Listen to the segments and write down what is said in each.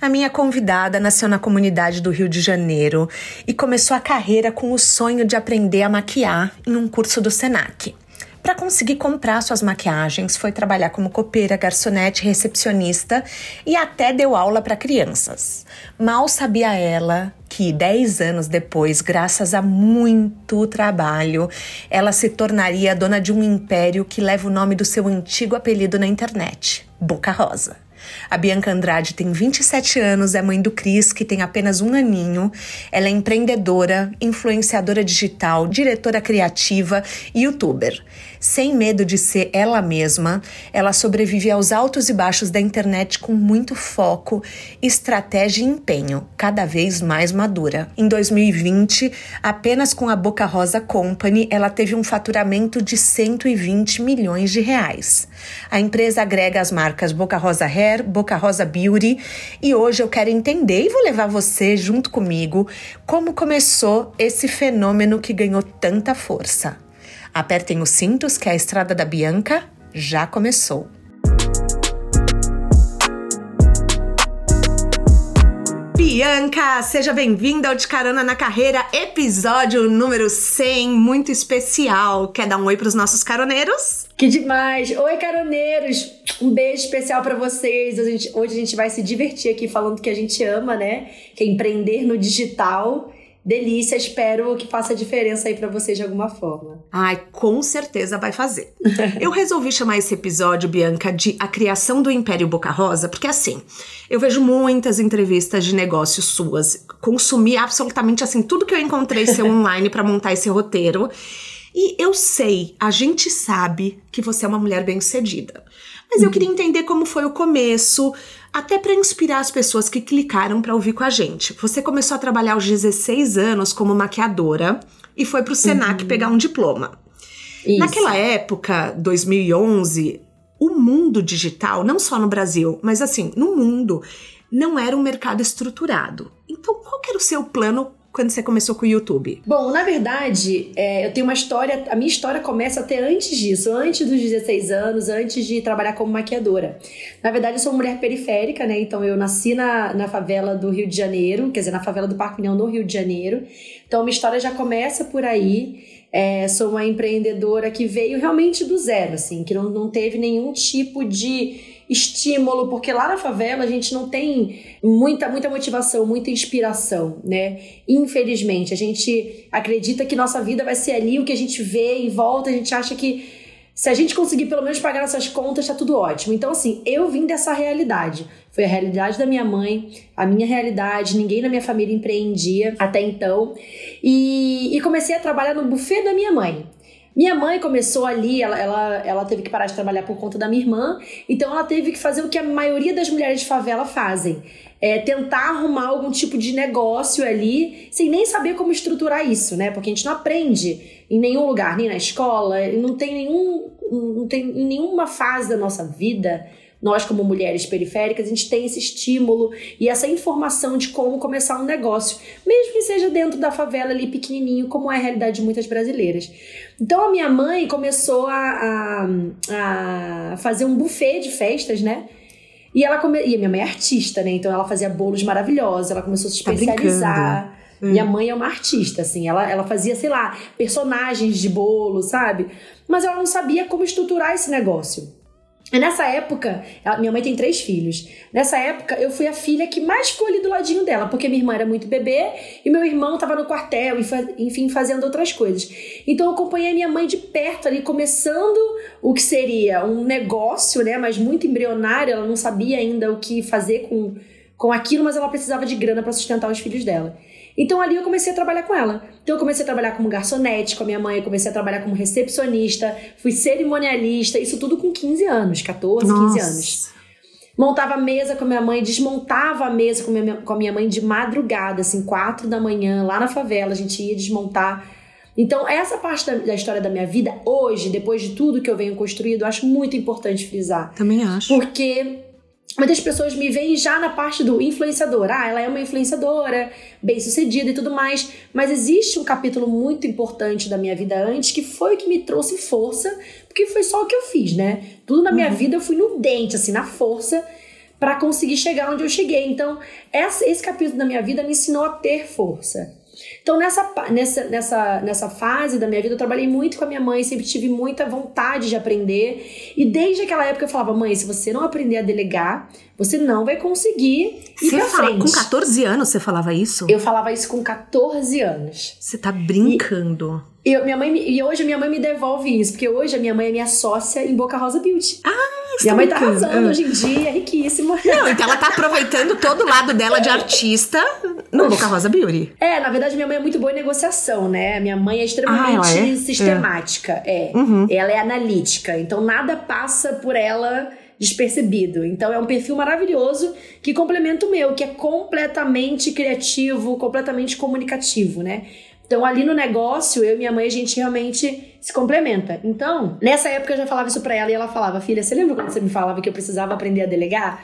A minha convidada nasceu na comunidade do Rio de Janeiro e começou a carreira com o sonho de aprender a maquiar em um curso do SENAC. Para conseguir comprar suas maquiagens, foi trabalhar como copeira, garçonete, recepcionista e até deu aula para crianças. Mal sabia ela que 10 anos depois, graças a muito trabalho, ela se tornaria dona de um império que leva o nome do seu antigo apelido na internet, Boca Rosa. A Bianca Andrade tem 27 anos, é mãe do Cris, que tem apenas um aninho. Ela é empreendedora, influenciadora digital, diretora criativa e youtuber. Sem medo de ser ela mesma, ela sobrevive aos altos e baixos da internet com muito foco, estratégia e empenho, cada vez mais madura. Em 2020, apenas com a Boca Rosa Company, ela teve um faturamento de 120 milhões de reais. A empresa agrega as marcas Boca Rosa Hair, Boca Rosa Beauty e hoje eu quero entender e vou levar você junto comigo como começou esse fenômeno que ganhou tanta força. Apertem os cintos que a estrada da Bianca já começou. Bianca, seja bem-vinda ao De Carona na Carreira, episódio número 100, muito especial. Quer dar um oi para os nossos caroneiros? Que demais! Oi, caroneiros! Um beijo especial para vocês. A gente, hoje a gente vai se divertir aqui falando que a gente ama, né? Que é empreender no digital delícia, espero que faça diferença aí para vocês de alguma forma. Ai, com certeza vai fazer. eu resolvi chamar esse episódio, Bianca, de A Criação do Império Boca Rosa, porque assim, eu vejo muitas entrevistas de negócios suas, consumi absolutamente assim tudo que eu encontrei seu online para montar esse roteiro. E eu sei, a gente sabe que você é uma mulher bem-sucedida. Mas eu uhum. queria entender como foi o começo, até para inspirar as pessoas que clicaram para ouvir com a gente. Você começou a trabalhar aos 16 anos como maquiadora e foi para o Senac uhum. pegar um diploma. Isso. Naquela época, 2011, o mundo digital, não só no Brasil, mas assim, no mundo, não era um mercado estruturado. Então, qual era o seu plano quando você começou com o YouTube? Bom, na verdade, é, eu tenho uma história. A minha história começa até antes disso, antes dos 16 anos, antes de trabalhar como maquiadora. Na verdade, eu sou mulher periférica, né? Então, eu nasci na, na favela do Rio de Janeiro, quer dizer, na favela do Parque União, no Rio de Janeiro. Então, minha história já começa por aí. É, sou uma empreendedora que veio realmente do zero, assim, que não, não teve nenhum tipo de estímulo, porque lá na favela a gente não tem muita, muita motivação, muita inspiração, né? Infelizmente, a gente acredita que nossa vida vai ser ali, o que a gente vê em volta, a gente acha que se a gente conseguir pelo menos pagar nossas contas, tá tudo ótimo. Então, assim, eu vim dessa realidade. Foi a realidade da minha mãe, a minha realidade, ninguém na minha família empreendia até então. E, e comecei a trabalhar no buffet da minha mãe. Minha mãe começou ali, ela, ela, ela teve que parar de trabalhar por conta da minha irmã, então ela teve que fazer o que a maioria das mulheres de favela fazem. É tentar arrumar algum tipo de negócio ali, sem nem saber como estruturar isso, né? Porque a gente não aprende em nenhum lugar, nem na escola, não tem nenhum. não tem em nenhuma fase da nossa vida nós, como mulheres periféricas, a gente tem esse estímulo e essa informação de como começar um negócio, mesmo que seja dentro da favela ali pequenininho, como é a realidade de muitas brasileiras. Então, a minha mãe começou a, a, a fazer um buffet de festas, né? E ela come... e a minha mãe é artista, né? Então ela fazia bolos maravilhosos, ela começou a se tá especializar. Tá Minha mãe é uma artista, assim, ela, ela fazia, sei lá, personagens de bolo, sabe? Mas ela não sabia como estruturar esse negócio. Nessa época, minha mãe tem três filhos. Nessa época, eu fui a filha que mais ficou ali do ladinho dela, porque minha irmã era muito bebê e meu irmão estava no quartel, enfim, fazendo outras coisas. Então, eu acompanhei minha mãe de perto ali, começando o que seria um negócio, né, mas muito embrionário. Ela não sabia ainda o que fazer com, com aquilo, mas ela precisava de grana para sustentar os filhos dela. Então ali eu comecei a trabalhar com ela. Então eu comecei a trabalhar como garçonete com a minha mãe, eu comecei a trabalhar como recepcionista, fui cerimonialista, isso tudo com 15 anos, 14, Nossa. 15 anos. montava a mesa com a minha mãe, desmontava a mesa com, minha, com a minha mãe de madrugada, assim, quatro da manhã, lá na favela, a gente ia desmontar. Então, essa parte da, da, história da minha vida, hoje, depois de tudo que eu venho construído, eu acho muito importante frisar. Também acho. Porque Muitas pessoas me veem já na parte do influenciador. Ah, ela é uma influenciadora, bem sucedida e tudo mais. Mas existe um capítulo muito importante da minha vida antes que foi o que me trouxe força, porque foi só o que eu fiz, né? Tudo na minha uhum. vida eu fui no dente, assim, na força, para conseguir chegar onde eu cheguei. Então, essa, esse capítulo da minha vida me ensinou a ter força. Então, nessa, nessa, nessa, nessa fase da minha vida, eu trabalhei muito com a minha mãe, sempre tive muita vontade de aprender. E desde aquela época eu falava, mãe, se você não aprender a delegar, você não vai conseguir ir você pra fala, frente. Com 14 anos você falava isso? Eu falava isso com 14 anos. Você tá brincando. E, eu, minha mãe, e hoje a minha mãe me devolve isso, porque hoje a minha mãe é minha sócia em Boca Rosa Beauty. Ah! Minha mãe tá arrasando hoje em dia, riquíssima. Não, então ela tá aproveitando todo o lado dela de artista no Boca Rosa Beauty. É, na verdade, minha mãe é muito boa em negociação, né? Minha mãe é extremamente ah, é? sistemática. É. é. Uhum. Ela é analítica. Então nada passa por ela despercebido. Então é um perfil maravilhoso que complementa o meu, que é completamente criativo, completamente comunicativo, né? Então, ali no negócio, eu e minha mãe, a gente realmente se complementa. Então, nessa época eu já falava isso pra ela e ela falava: Filha, você lembra quando você me falava que eu precisava aprender a delegar?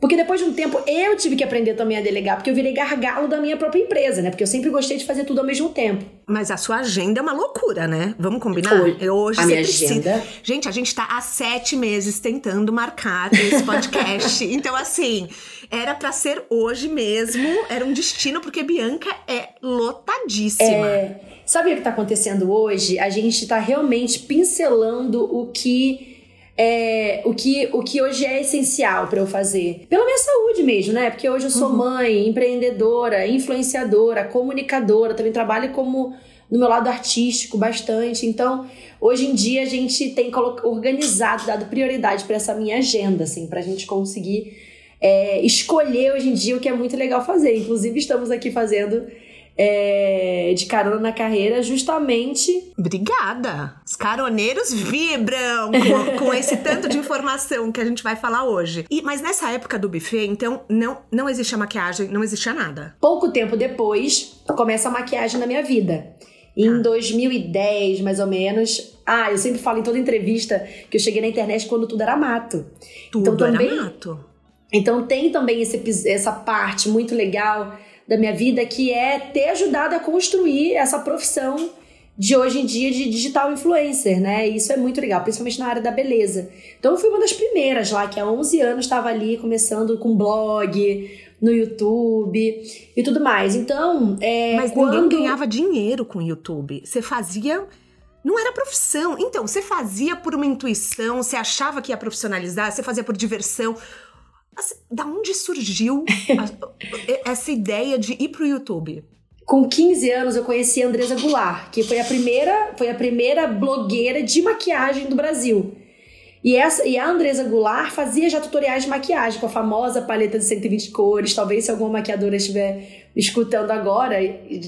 Porque depois de um tempo eu tive que aprender também a delegar, porque eu virei gargalo da minha própria empresa, né? Porque eu sempre gostei de fazer tudo ao mesmo tempo. Mas a sua agenda é uma loucura, né? Vamos combinar? Hoje, Hoje a minha precisa... agenda. Gente, a gente tá há sete meses tentando marcar esse podcast. então, assim, era para ser hoje mesmo, era um destino, porque Bianca é lotadíssima. É... Sabe o que tá acontecendo hoje? A gente tá realmente pincelando o que é, o, que, o que hoje é essencial para eu fazer. Pela minha saúde mesmo, né? Porque hoje eu sou uhum. mãe, empreendedora, influenciadora, comunicadora, também trabalho como no meu lado artístico bastante. Então, hoje em dia a gente tem organizado, dado prioridade para essa minha agenda, assim, para a gente conseguir é, escolher hoje em dia o que é muito legal fazer. Inclusive, estamos aqui fazendo é, de carona na carreira, justamente. Obrigada! Os caroneiros vibram com, com, esse tanto de informação que a gente vai falar hoje. E, mas nessa época do buffet, então, não, não existia maquiagem, não existia nada. Pouco tempo depois, começa a maquiagem na minha vida. Em ah. 2010, mais ou menos. Ah, eu sempre falo em toda entrevista que eu cheguei na internet quando tudo era mato. Tudo então, também, era mato. Então tem também esse, essa parte muito legal da minha vida, que é ter ajudado a construir essa profissão de hoje em dia de digital influencer, né? E isso é muito legal, principalmente na área da beleza. Então eu fui uma das primeiras lá, que há 11 anos estava ali começando com blog, no YouTube e tudo mais. Então, é, Mas quando... ninguém ganhava dinheiro com o YouTube. Você fazia não era profissão. Então, você fazia por uma intuição, você achava que ia profissionalizar, você fazia por diversão. Assim, da onde surgiu a, essa ideia de ir pro YouTube? Com 15 anos eu conheci a Andresa Goulart, que foi a primeira, foi a primeira blogueira de maquiagem do Brasil. E, essa, e a Andresa Goulart fazia já tutoriais de maquiagem com a famosa paleta de 120 cores. Talvez se alguma maquiadora estiver escutando agora,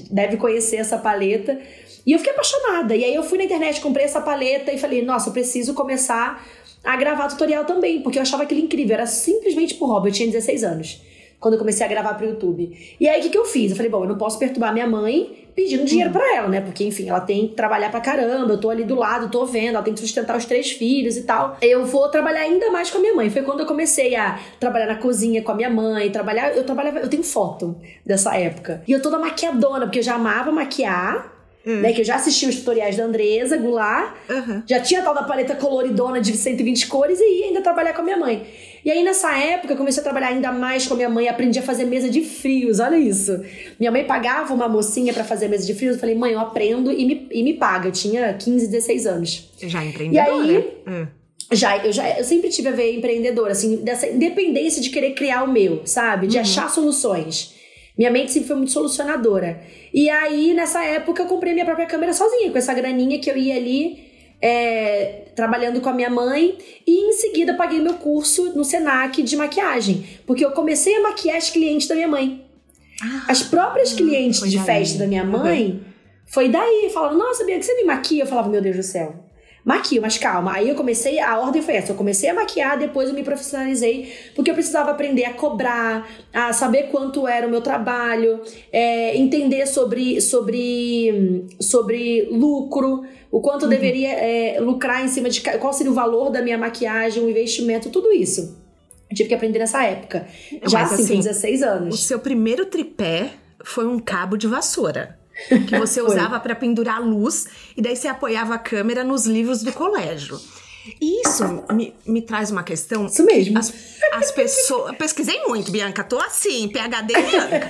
deve conhecer essa paleta. E eu fiquei apaixonada. E aí eu fui na internet, comprei essa paleta e falei: nossa, eu preciso começar a gravar tutorial também, porque eu achava aquilo incrível. Era simplesmente por hobby. Eu tinha 16 anos quando eu comecei a gravar pro YouTube. E aí o que, que eu fiz? Eu falei, bom, eu não posso perturbar minha mãe pedindo dinheiro para ela, né? Porque, enfim, ela tem que trabalhar pra caramba, eu tô ali do lado, tô vendo, ela tem que sustentar os três filhos e tal. Eu vou trabalhar ainda mais com a minha mãe. Foi quando eu comecei a trabalhar na cozinha com a minha mãe, trabalhar. Eu trabalhava, eu tenho foto dessa época. E eu toda maquiadona, porque eu já amava maquiar. Hum. Né, que eu já assisti os tutoriais da Andresa Goulart, uhum. já tinha a tal da paleta coloridona de 120 cores e ia ainda trabalhar com a minha mãe. E aí, nessa época, eu comecei a trabalhar ainda mais com a minha mãe, aprendi a fazer mesa de frios, olha isso. Minha mãe pagava uma mocinha para fazer mesa de frios, eu falei, mãe, eu aprendo e me, e me paga. Eu tinha 15, 16 anos. Já empreendedora? E aí, hum. Já, eu já eu sempre tive a ver empreendedora, assim, dessa independência de querer criar o meu, sabe? De uhum. achar soluções. Minha mente sempre foi muito solucionadora. E aí, nessa época, eu comprei minha própria câmera sozinha, com essa graninha que eu ia ali é, trabalhando com a minha mãe e em seguida paguei meu curso no Senac de maquiagem, porque eu comecei a maquiar as clientes da minha mãe. Ah, as próprias clientes de festa da minha mãe uhum. foi daí, falavam: "Nossa, Bia, que você me maquia?" Eu falava: "Meu Deus do céu". Maquio, mas calma. Aí eu comecei, a ordem foi essa: eu comecei a maquiar, depois eu me profissionalizei, porque eu precisava aprender a cobrar, a saber quanto era o meu trabalho, é, entender sobre, sobre, sobre lucro, o quanto uhum. deveria é, lucrar em cima de qual seria o valor da minha maquiagem, o investimento, tudo isso. Eu tive que aprender nessa época. Já assim, assim, com 16 anos. O seu primeiro tripé foi um cabo de vassoura que você usava para pendurar a luz e daí você apoiava a câmera nos livros do colégio. Isso me, me traz uma questão. Isso mesmo. As, as pessoas. Pesquisei muito, Bianca. Tô assim, PHD Bianca.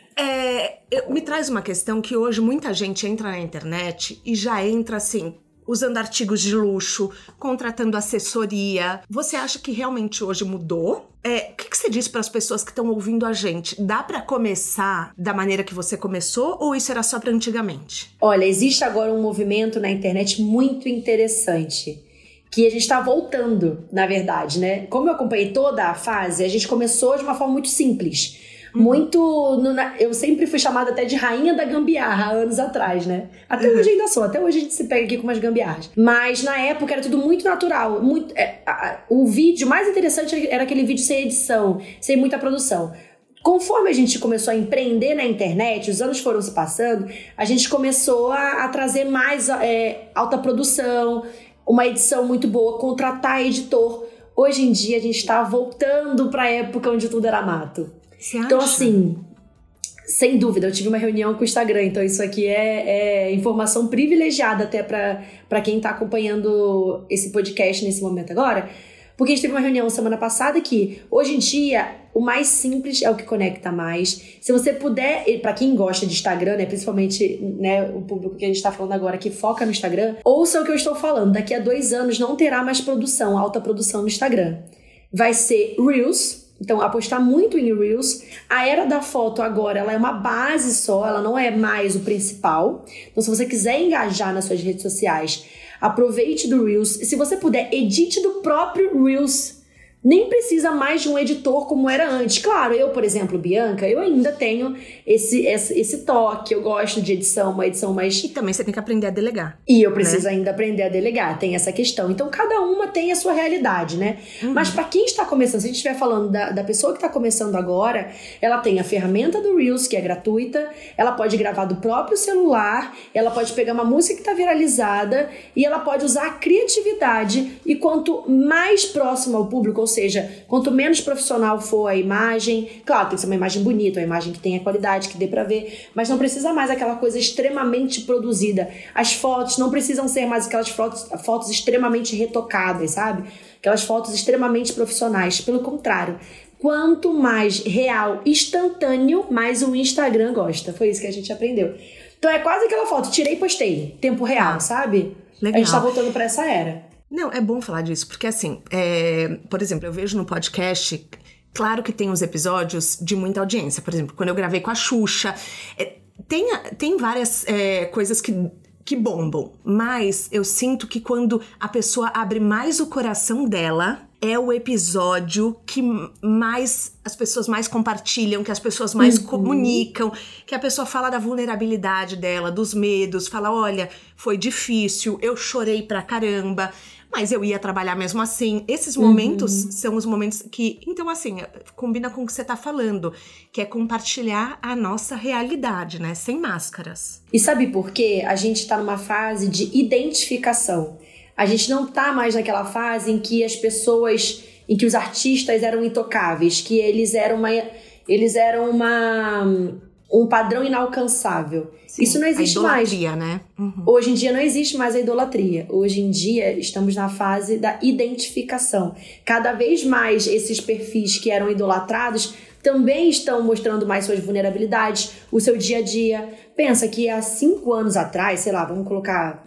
É, me traz uma questão que hoje muita gente entra na internet e já entra assim, usando artigos de luxo, contratando assessoria. Você acha que realmente hoje mudou? É, o que, que, você diz para as pessoas que estão ouvindo a gente? Dá para começar da maneira que você começou ou isso era só para antigamente? Olha, existe agora um movimento na internet muito interessante que a gente está voltando, na verdade, né? Como eu acompanhei toda a fase, a gente começou de uma forma muito simples muito. No, eu sempre fui chamada até de rainha da gambiarra anos atrás, né? Até uhum. hoje ainda sou, até hoje a gente se pega aqui com umas gambiarras. Mas na época era tudo muito natural. Muito, é, a, o vídeo mais interessante era aquele vídeo sem edição, sem muita produção. Conforme a gente começou a empreender na internet, os anos foram se passando, a gente começou a, a trazer mais é, alta produção, uma edição muito boa, contratar editor. Hoje em dia a gente está voltando para a época onde tudo era mato. Você então, assim, sem dúvida, eu tive uma reunião com o Instagram, então isso aqui é, é informação privilegiada até para quem está acompanhando esse podcast nesse momento agora. Porque a gente teve uma reunião semana passada que, hoje em dia, o mais simples é o que conecta mais. Se você puder, para quem gosta de Instagram, né, principalmente né, o público que a gente está falando agora que foca no Instagram, ouça o que eu estou falando. Daqui a dois anos não terá mais produção, alta produção no Instagram. Vai ser Reels, então, apostar muito em Reels. A era da foto agora, ela é uma base só, ela não é mais o principal. Então, se você quiser engajar nas suas redes sociais, aproveite do Reels. Se você puder, edite do próprio Reels nem precisa mais de um editor como era antes. Claro, eu, por exemplo, Bianca, eu ainda tenho esse, esse, esse toque, eu gosto de edição, uma edição mais. E também você tem que aprender a delegar. E eu preciso né? ainda aprender a delegar, tem essa questão. Então, cada uma tem a sua realidade, né? Uhum. Mas para quem está começando, se a gente estiver falando da, da pessoa que está começando agora, ela tem a ferramenta do Reels, que é gratuita, ela pode gravar do próprio celular, ela pode pegar uma música que está viralizada e ela pode usar a criatividade. E quanto mais próximo ao público, ou seja, quanto menos profissional for a imagem, claro, tem que ser uma imagem bonita, uma imagem que tenha qualidade, que dê para ver, mas não precisa mais aquela coisa extremamente produzida. As fotos não precisam ser mais aquelas fotos, fotos extremamente retocadas, sabe? Aquelas fotos extremamente profissionais. Pelo contrário, quanto mais real, instantâneo, mais o Instagram gosta. Foi isso que a gente aprendeu. Então é quase aquela foto, tirei e postei, tempo real, sabe? Legal. A gente tá voltando para essa era. Não, é bom falar disso, porque assim, é, por exemplo, eu vejo no podcast, claro que tem os episódios de muita audiência. Por exemplo, quando eu gravei com a Xuxa, é, tem, tem várias é, coisas que que bombam, mas eu sinto que quando a pessoa abre mais o coração dela, é o episódio que mais as pessoas mais compartilham, que as pessoas mais uhum. comunicam, que a pessoa fala da vulnerabilidade dela, dos medos, fala: olha, foi difícil, eu chorei pra caramba mas eu ia trabalhar mesmo assim. Esses momentos uhum. são os momentos que. Então, assim, combina com o que você tá falando, que é compartilhar a nossa realidade, né? Sem máscaras. E sabe por quê? A gente tá numa fase de identificação. A gente não tá mais naquela fase em que as pessoas. em que os artistas eram intocáveis, que eles eram uma. Eles eram uma um padrão inalcançável. Sim, Isso não existe a idolatria, mais. né? Uhum. Hoje em dia não existe mais a idolatria. Hoje em dia estamos na fase da identificação. Cada vez mais esses perfis que eram idolatrados também estão mostrando mais suas vulnerabilidades, o seu dia a dia. Pensa que há cinco anos atrás, sei lá, vamos colocar.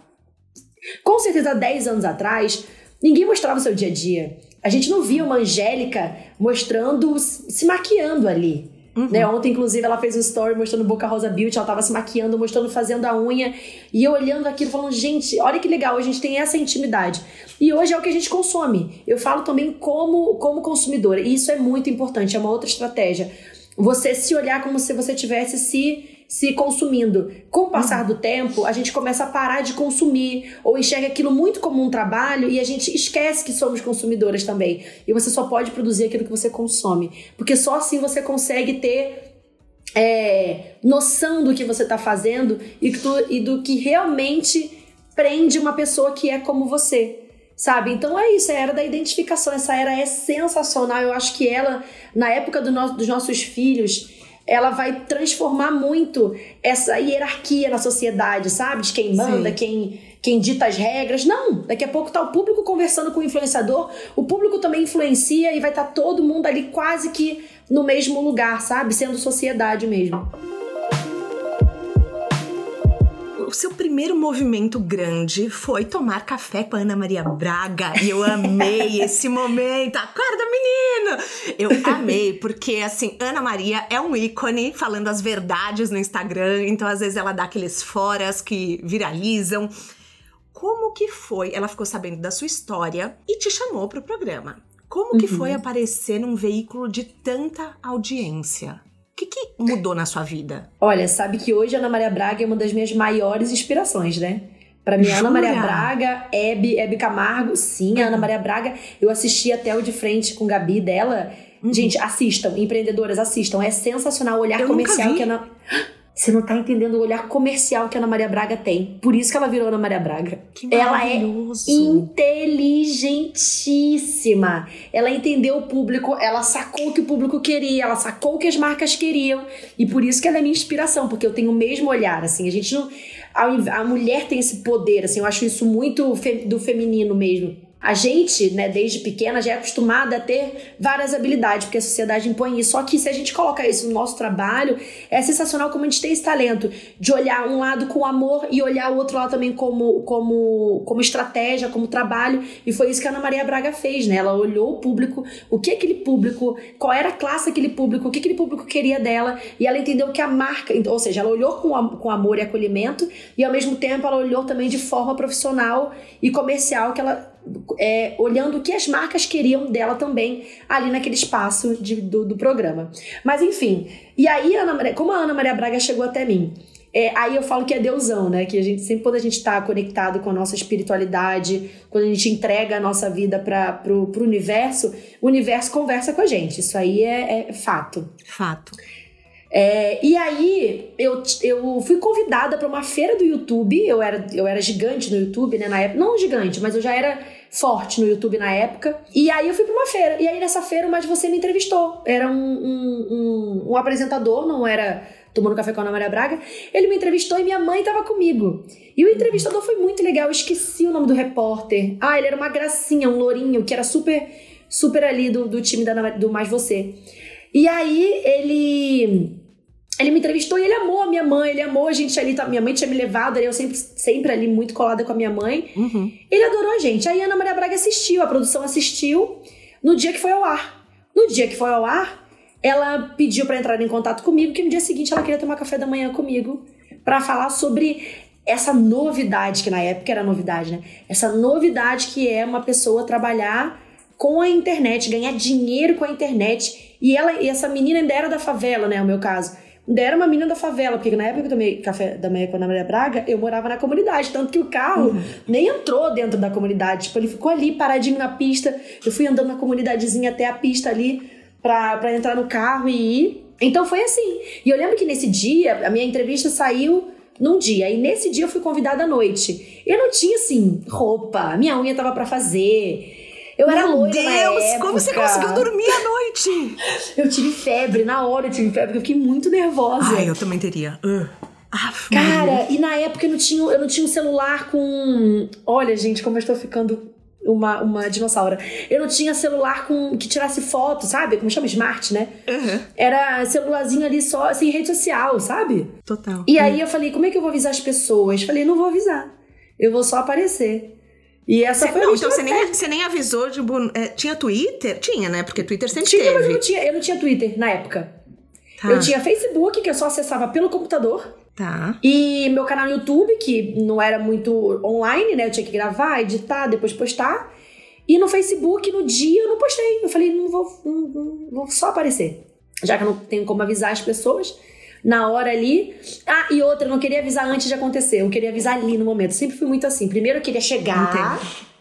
Com certeza, há dez anos atrás, ninguém mostrava o seu dia a dia. A gente não via uma Angélica mostrando, se maquiando ali. Uhum. Né? Ontem, inclusive, ela fez um story mostrando Boca Rosa Beauty, ela tava se maquiando, mostrando, fazendo a unha. E eu olhando aquilo, falando, gente, olha que legal, a gente tem essa intimidade. E hoje é o que a gente consome. Eu falo também como, como consumidora, e isso é muito importante, é uma outra estratégia. você se olhar como se você tivesse se se consumindo. Com o passar do tempo, a gente começa a parar de consumir ou enxerga aquilo muito como um trabalho e a gente esquece que somos consumidoras também. E você só pode produzir aquilo que você consome, porque só assim você consegue ter é, noção do que você está fazendo e, tu, e do que realmente prende uma pessoa que é como você sabe? Então é isso, é a era da identificação. Essa era é sensacional. Eu acho que ela, na época do no, dos nossos filhos, ela vai transformar muito essa hierarquia na sociedade, sabe? De quem manda, quem, quem dita as regras. Não, daqui a pouco tá o público conversando com o influenciador, o público também influencia e vai estar tá todo mundo ali quase que no mesmo lugar, sabe? Sendo sociedade mesmo o seu primeiro movimento grande foi tomar café com a Ana Maria Braga. E eu amei esse momento. Acorda, menino! Eu amei, porque assim, Ana Maria é um ícone falando as verdades no Instagram. Então, às vezes, ela dá aqueles foras que viralizam. Como que foi? Ela ficou sabendo da sua história e te chamou para o programa. Como que foi uhum. aparecer num veículo de tanta audiência? Que, que mudou na sua vida? Olha, sabe que hoje a Ana Maria Braga é uma das minhas maiores inspirações, né? Pra mim, Ana Maria Braga, Hebe, Hebe Camargo, sim, a Ana Maria Braga. Eu assisti até o de frente com Gabi dela. Uhum. Gente, assistam, empreendedoras, assistam. É sensacional o olhar eu comercial que a Ana. Você não tá entendendo o olhar comercial que a Ana Maria Braga tem. Por isso que ela virou Ana Maria Braga. Que ela é inteligentíssima. Ela entendeu o público, ela sacou o que o público queria, ela sacou o que as marcas queriam. E por isso que ela é minha inspiração, porque eu tenho o mesmo olhar, assim. A gente não. A, a mulher tem esse poder, assim. Eu acho isso muito fe, do feminino mesmo a gente, né, desde pequena, já é acostumada a ter várias habilidades, porque a sociedade impõe isso. Só que se a gente coloca isso no nosso trabalho, é sensacional como a gente tem esse talento de olhar um lado com amor e olhar o outro lado também como, como, como estratégia, como trabalho. E foi isso que a Ana Maria Braga fez, né? Ela olhou o público, o que aquele público, qual era a classe daquele público, o que aquele público queria dela, e ela entendeu que a marca, ou seja, ela olhou com, com amor e acolhimento, e ao mesmo tempo ela olhou também de forma profissional e comercial que ela é, olhando o que as marcas queriam dela também ali naquele espaço de, do, do, programa. Mas enfim, e aí, Ana, como a Ana Maria Braga chegou até mim? É, aí eu falo que é deusão, né? Que a gente sempre quando a gente está conectado com a nossa espiritualidade, quando a gente entrega a nossa vida para pro, pro universo, o universo conversa com a gente. Isso aí é, é fato. Fato. É, e aí eu, eu fui convidada para uma feira do YouTube. Eu era, eu era gigante no YouTube, né? Na época. Não gigante, mas eu já era forte no YouTube na época. E aí eu fui para uma feira. E aí nessa feira o Mais Você me entrevistou. Era um, um, um, um apresentador, não era tomando café com a Ana Maria Braga. Ele me entrevistou e minha mãe estava comigo. E o entrevistador foi muito legal. Eu esqueci o nome do repórter. Ah, ele era uma gracinha, um lourinho, que era super, super ali do, do time da, do Mais Você. E aí ele ele me entrevistou e ele amou a minha mãe, ele amou a gente ali. Tá, minha mãe tinha me levado, eu sempre, sempre ali muito colada com a minha mãe. Uhum. Ele adorou a gente. Aí a Ana Maria Braga assistiu, a produção assistiu no dia que foi ao ar. No dia que foi ao ar, ela pediu para entrar em contato comigo, que no dia seguinte ela queria tomar café da manhã comigo para falar sobre essa novidade, que na época era novidade, né? Essa novidade que é uma pessoa trabalhar com a internet, ganhar dinheiro com a internet. E ela, e essa menina ainda era da favela, né? O meu caso era uma menina da favela, porque na época que eu tomei café da manhã com a Ana Maria Braga, eu morava na comunidade, tanto que o carro uhum. nem entrou dentro da comunidade, tipo, ele ficou ali paradinho na pista, eu fui andando na comunidadezinha até a pista ali pra, pra entrar no carro e ir. Então foi assim. E eu lembro que nesse dia, a minha entrevista saiu num dia, e nesse dia eu fui convidada à noite. Eu não tinha, assim, roupa, minha unha tava para fazer, eu era Meu loira Deus, como você conseguiu dormir à noite? eu tive febre, na hora eu tive febre, eu fiquei muito nervosa. Ai, eu também teria. Uh. Cara, e na época eu não, tinha, eu não tinha um celular com. Olha, gente, como eu estou ficando uma, uma dinossauro. Eu não tinha celular com que tirasse foto, sabe? Como chama? Smart, né? Uhum. Era celularzinho ali só, sem rede social, sabe? Total. E aí eu falei, como é que eu vou avisar as pessoas? Falei, não vou avisar. Eu vou só aparecer. E essa cê, foi Não, então você nem, você nem avisou, tipo, é, tinha Twitter? Tinha, né? Porque Twitter sempre tinha, teve. Mas eu não tinha, eu não tinha Twitter na época. Tá. Eu tinha Facebook, que eu só acessava pelo computador. Tá. E meu canal no YouTube, que não era muito online, né? Eu tinha que gravar, editar, depois postar. E no Facebook, no dia, eu não postei. Eu falei, não vou, não, não vou só aparecer. já que eu não tenho como avisar as pessoas na hora ali. Ah, e outra, eu não queria avisar antes de acontecer, eu queria avisar ali no momento. Sempre fui muito assim. Primeiro eu queria chegar.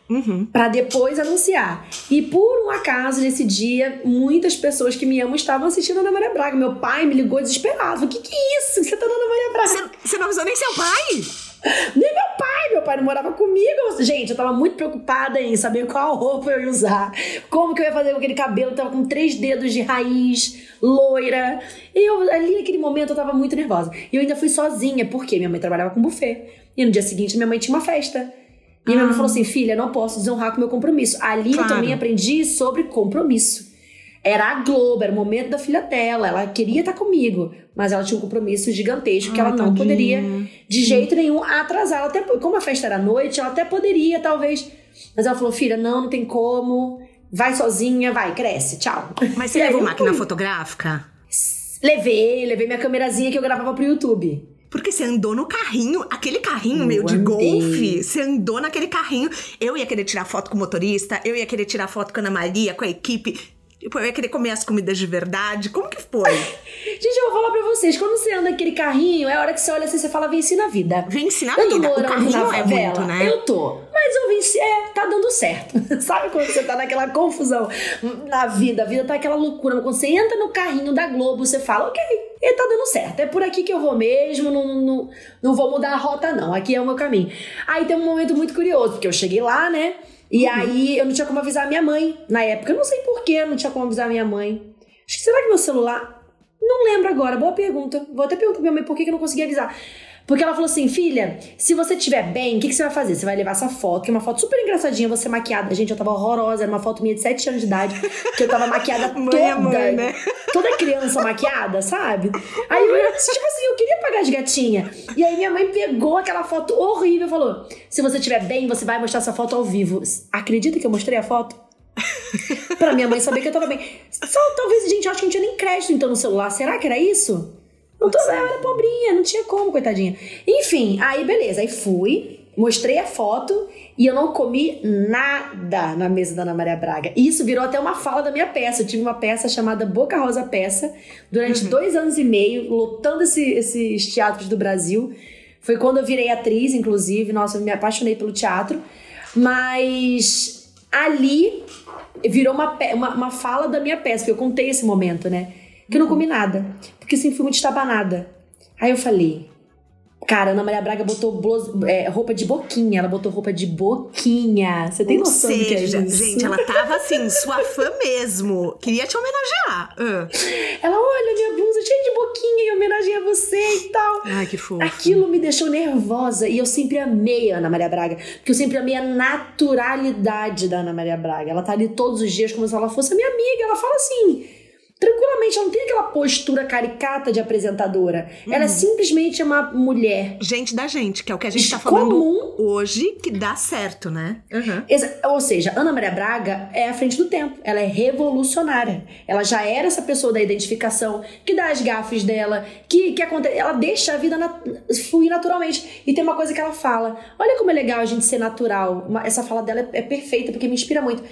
Uhum. para depois anunciar. E por um acaso, nesse dia, muitas pessoas que me amam estavam assistindo a Ana Maria Braga. Meu pai me ligou desesperado. O que, que é isso? Você tá dando Ana Maria Braga? Você, você não avisou nem seu pai? Nem meu pai, meu pai não morava comigo. Gente, eu tava muito preocupada em saber qual roupa eu ia usar, como que eu ia fazer com aquele cabelo, eu tava com três dedos de raiz, loira. E eu, ali naquele momento eu tava muito nervosa. E eu ainda fui sozinha, porque minha mãe trabalhava com buffet. E no dia seguinte minha mãe tinha uma festa. E minha mãe falou assim: filha, não posso desonrar com meu compromisso. Ali claro. eu também aprendi sobre compromisso. Era a Globo, era o momento da filha dela. Ela queria estar comigo, mas ela tinha um compromisso gigantesco que ela não tadinha. poderia, de jeito nenhum, atrasar. Ela até, como a festa era à noite, ela até poderia, talvez. Mas ela falou: filha, não, não tem como. Vai sozinha, vai, cresce, tchau. Mas você levou máquina fui. fotográfica? Levei, levei minha câmerazinha que eu gravava pro YouTube. Porque você andou no carrinho, aquele carrinho eu meio de golfe. Você andou naquele carrinho. Eu ia querer tirar foto com o motorista, eu ia querer tirar foto com a Ana Maria, com a equipe. Eu ia querer comer as comidas de verdade. Como que foi? Gente, eu vou falar pra vocês. Quando você anda aquele carrinho, é a hora que você olha assim, você fala, venci na vida. Venci na eu vida. O carrinho é muito, né? Eu tô. Mas eu venci, é, tá dando certo. Sabe quando você tá naquela confusão na vida? A vida tá aquela loucura. Quando você entra no carrinho da Globo, você fala, ok, e tá dando certo. É por aqui que eu vou mesmo, não, não, não vou mudar a rota, não. Aqui é o meu caminho. Aí tem um momento muito curioso, porque eu cheguei lá, né? E uhum. aí eu não tinha como avisar a minha mãe na época. Eu não sei porquê, não tinha como avisar a minha mãe. Acho que será que meu celular. Não lembro agora, boa pergunta. Vou até perguntar pra minha mãe por que, que eu não consegui avisar. Porque ela falou assim, filha, se você estiver bem, o que, que, você vai fazer? Você vai levar essa foto, que é uma foto super engraçadinha, você maquiada. Gente, eu tava horrorosa, era uma foto minha de 7 anos de idade, que eu tava maquiada toda. Mãe, mãe, né? Toda criança maquiada, sabe? Aí, eu, tipo assim, eu queria pagar de gatinha. E aí minha mãe pegou aquela foto horrível e falou: se você estiver bem, você vai mostrar essa foto ao vivo. Acredita que eu mostrei a foto? pra minha mãe saber que eu tava bem. Só talvez, gente, eu acho que não tinha nem crédito então no celular. Será que era isso? Não tô, eu era pobrinha, não tinha como, coitadinha. Enfim, aí beleza, aí fui, mostrei a foto e eu não comi nada na mesa da Ana Maria Braga. E isso virou até uma fala da minha peça. Eu tive uma peça chamada Boca Rosa Peça durante uhum. dois anos e meio, lotando esse, esses teatros do Brasil. Foi quando eu virei atriz, inclusive. Nossa, eu me apaixonei pelo teatro. Mas ali virou uma, uma, uma fala da minha peça, porque eu contei esse momento, né? Que eu não comi nada, porque sempre fui muito estabanada. Aí eu falei, Cara, Ana Maria Braga botou é, roupa de boquinha. Ela botou roupa de boquinha. Você tem Ou noção seja, do que é isso? Gente, ela tava assim, sua fã mesmo. Queria te homenagear. Uh. Ela, olha, minha blusa cheia de boquinha e homenageia você e tal. Ai, que fofo. Aquilo me deixou nervosa. E eu sempre amei a Ana Maria Braga. Porque eu sempre amei a naturalidade da Ana Maria Braga. Ela tá ali todos os dias como se ela fosse a minha amiga. Ela fala assim tranquilamente, ela não tem aquela postura caricata de apresentadora. Uhum. Ela é simplesmente uma mulher. Gente da gente, que é o que a gente tá falando comum. hoje, que dá certo, né? Uhum. Ou seja, Ana Maria Braga é à frente do tempo. Ela é revolucionária. Ela já era essa pessoa da identificação, que dá as gafes dela, que, que acontece. Ela deixa a vida fluir naturalmente. E tem uma coisa que ela fala: olha como é legal a gente ser natural. Uma, essa fala dela é, é perfeita, porque me inspira muito.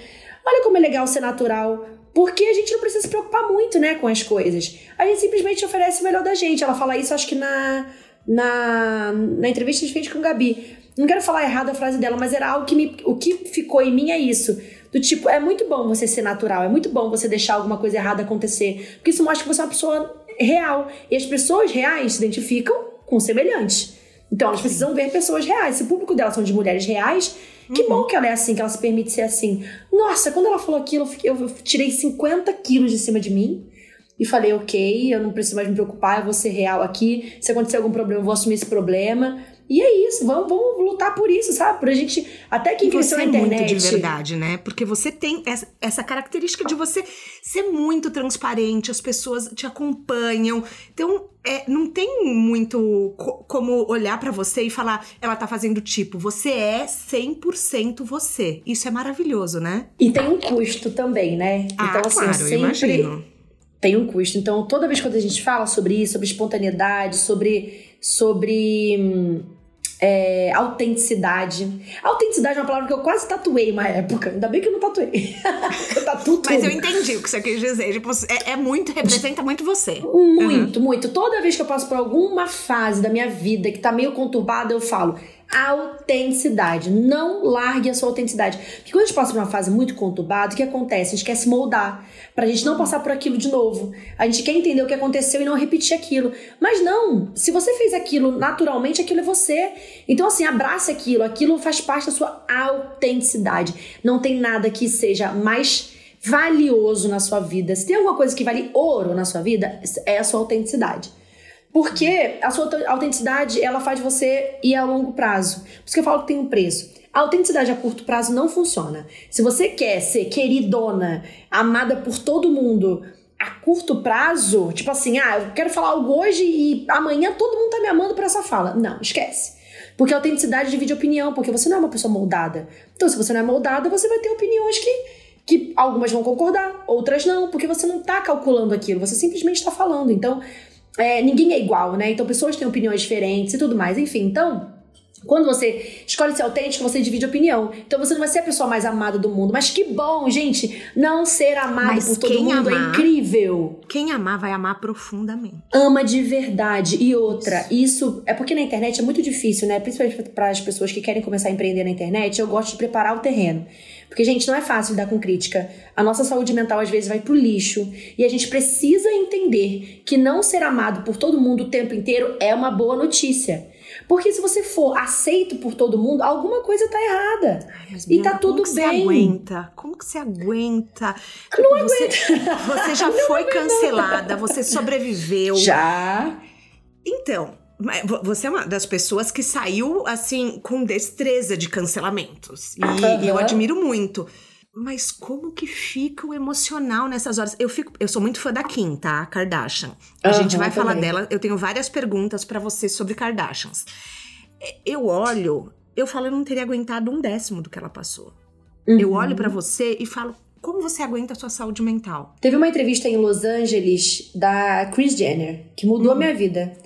Olha como é legal ser natural porque a gente não precisa se preocupar muito, né, com as coisas. A gente simplesmente oferece o melhor da gente. Ela fala isso, acho que na, na, na entrevista gente fez com o Gabi. Não quero falar errado a frase dela, mas era algo que me, o que ficou em mim é isso. Do tipo, é muito bom você ser natural, é muito bom você deixar alguma coisa errada acontecer, porque isso mostra que você é uma pessoa real. E as pessoas reais se identificam com semelhantes. Então elas precisam ver pessoas reais. Se o público delas são de mulheres reais, que uhum. bom que ela é assim, que ela se permite ser assim. Nossa, quando ela falou aquilo, eu, eu tirei 50 quilos de cima de mim e falei, ok, eu não preciso mais me preocupar, eu vou ser real aqui. Se acontecer algum problema, eu vou assumir esse problema. E é isso, vamos, vamos lutar por isso, sabe? Pra gente. Até que cresceu na internet. É muito de verdade, né? Porque você tem essa, essa característica de você ser muito transparente, as pessoas te acompanham. Então, é, não tem muito co como olhar para você e falar, ela tá fazendo tipo. Você é 100% você. Isso é maravilhoso, né? E tem um custo também, né? Ah, então, assim, claro, sempre. Eu imagino. Tem um custo. Então, toda vez que a gente fala sobre isso, sobre espontaneidade, sobre. sobre hum, é, autenticidade. Autenticidade é uma palavra que eu quase tatuei uma época. Ainda bem que eu não tatuei. eu tatuo tudo. Mas eu entendi o que você quis dizer. Tipo, é, é muito, representa muito você. Muito, uhum. muito. Toda vez que eu passo por alguma fase da minha vida que tá meio conturbada, eu falo autenticidade. Não largue a sua autenticidade. Porque quando a gente passa por uma fase muito conturbada, o que acontece? A gente quer se moldar pra gente não passar por aquilo de novo. A gente quer entender o que aconteceu e não repetir aquilo. Mas não, se você fez aquilo naturalmente, aquilo é você. Então assim, abraça aquilo, aquilo faz parte da sua autenticidade. Não tem nada que seja mais valioso na sua vida. Se tem alguma coisa que vale ouro na sua vida, é a sua autenticidade. Porque a sua autenticidade, ela faz você ir a longo prazo. Por isso que eu falo que tem um preço. A autenticidade a curto prazo não funciona. Se você quer ser queridona, amada por todo mundo, a curto prazo, tipo assim, ah, eu quero falar algo hoje e amanhã todo mundo tá me amando por essa fala. Não, esquece. Porque a autenticidade divide opinião, porque você não é uma pessoa moldada. Então, se você não é moldada, você vai ter opiniões que, que algumas vão concordar, outras não, porque você não tá calculando aquilo, você simplesmente está falando. Então, é, ninguém é igual, né? Então pessoas têm opiniões diferentes e tudo mais. Enfim, então. Quando você escolhe ser autêntico, você divide opinião. Então você não vai ser a pessoa mais amada do mundo. Mas que bom, gente, não ser amado Mas por todo mundo é amar, é incrível. Quem amar vai amar profundamente. Ama de verdade. E outra, isso. isso é porque na internet é muito difícil, né? Principalmente para as pessoas que querem começar a empreender na internet, eu gosto de preparar o terreno. Porque, gente, não é fácil lidar com crítica. A nossa saúde mental às vezes vai pro lixo. E a gente precisa entender que não ser amado por todo mundo o tempo inteiro é uma boa notícia. Porque se você for aceito por todo mundo, alguma coisa tá errada. Ai, e tá tudo como bem. Você aguenta? Como que você aguenta? Não você, aguenta. Você já não foi cancelada, você sobreviveu. Já. Então, você é uma das pessoas que saiu, assim, com destreza de cancelamentos. E uhum. eu admiro muito. Mas como que fica o emocional nessas horas? Eu fico, eu sou muito fã da Kim, tá? Kardashian. A uhum, gente vai falar dela. Eu tenho várias perguntas para você sobre Kardashians. É, eu olho, eu falo, eu não teria aguentado um décimo do que ela passou. Uhum. Eu olho para você e falo, como você aguenta a sua saúde mental? Teve uma entrevista em Los Angeles da Kris Jenner que mudou a minha vida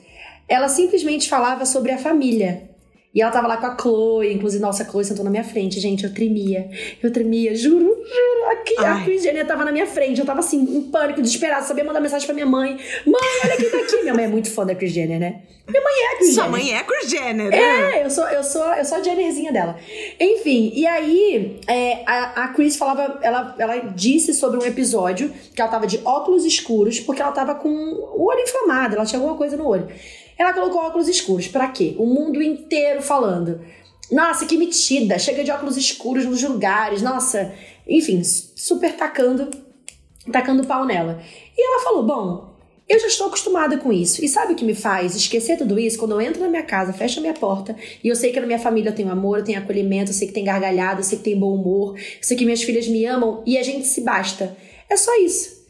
ela simplesmente falava sobre a família. E ela tava lá com a Chloe, inclusive, nossa, a Chloe sentou na minha frente, gente, eu tremia. Eu tremia, juro, juro. Aqui, a Chris Jenner tava na minha frente, eu tava assim, em pânico, desesperada, sabia mandar mensagem pra minha mãe. Mãe, olha quem tá aqui. minha mãe é muito fã da Chris Jenner, né? Minha mãe é a Chris Sua Jenner. mãe é a Chris Jenner, né? É, eu sou, eu sou, eu sou a Jennerzinha dela. Enfim, e aí, é, a, a Chris falava, ela, ela disse sobre um episódio que ela tava de óculos escuros, porque ela tava com o olho inflamado, ela tinha alguma coisa no olho. Ela colocou óculos escuros. Para quê? O mundo inteiro falando. Nossa, que metida, chega de óculos escuros nos lugares, nossa. Enfim, super tacando, tacando pau nela. E ela falou: Bom, eu já estou acostumada com isso. E sabe o que me faz esquecer tudo isso? Quando eu entro na minha casa, fecho a minha porta e eu sei que na minha família eu tenho amor, eu tenho acolhimento, eu sei que tem gargalhada, eu sei que tem bom humor, eu sei que minhas filhas me amam e a gente se basta. É só isso.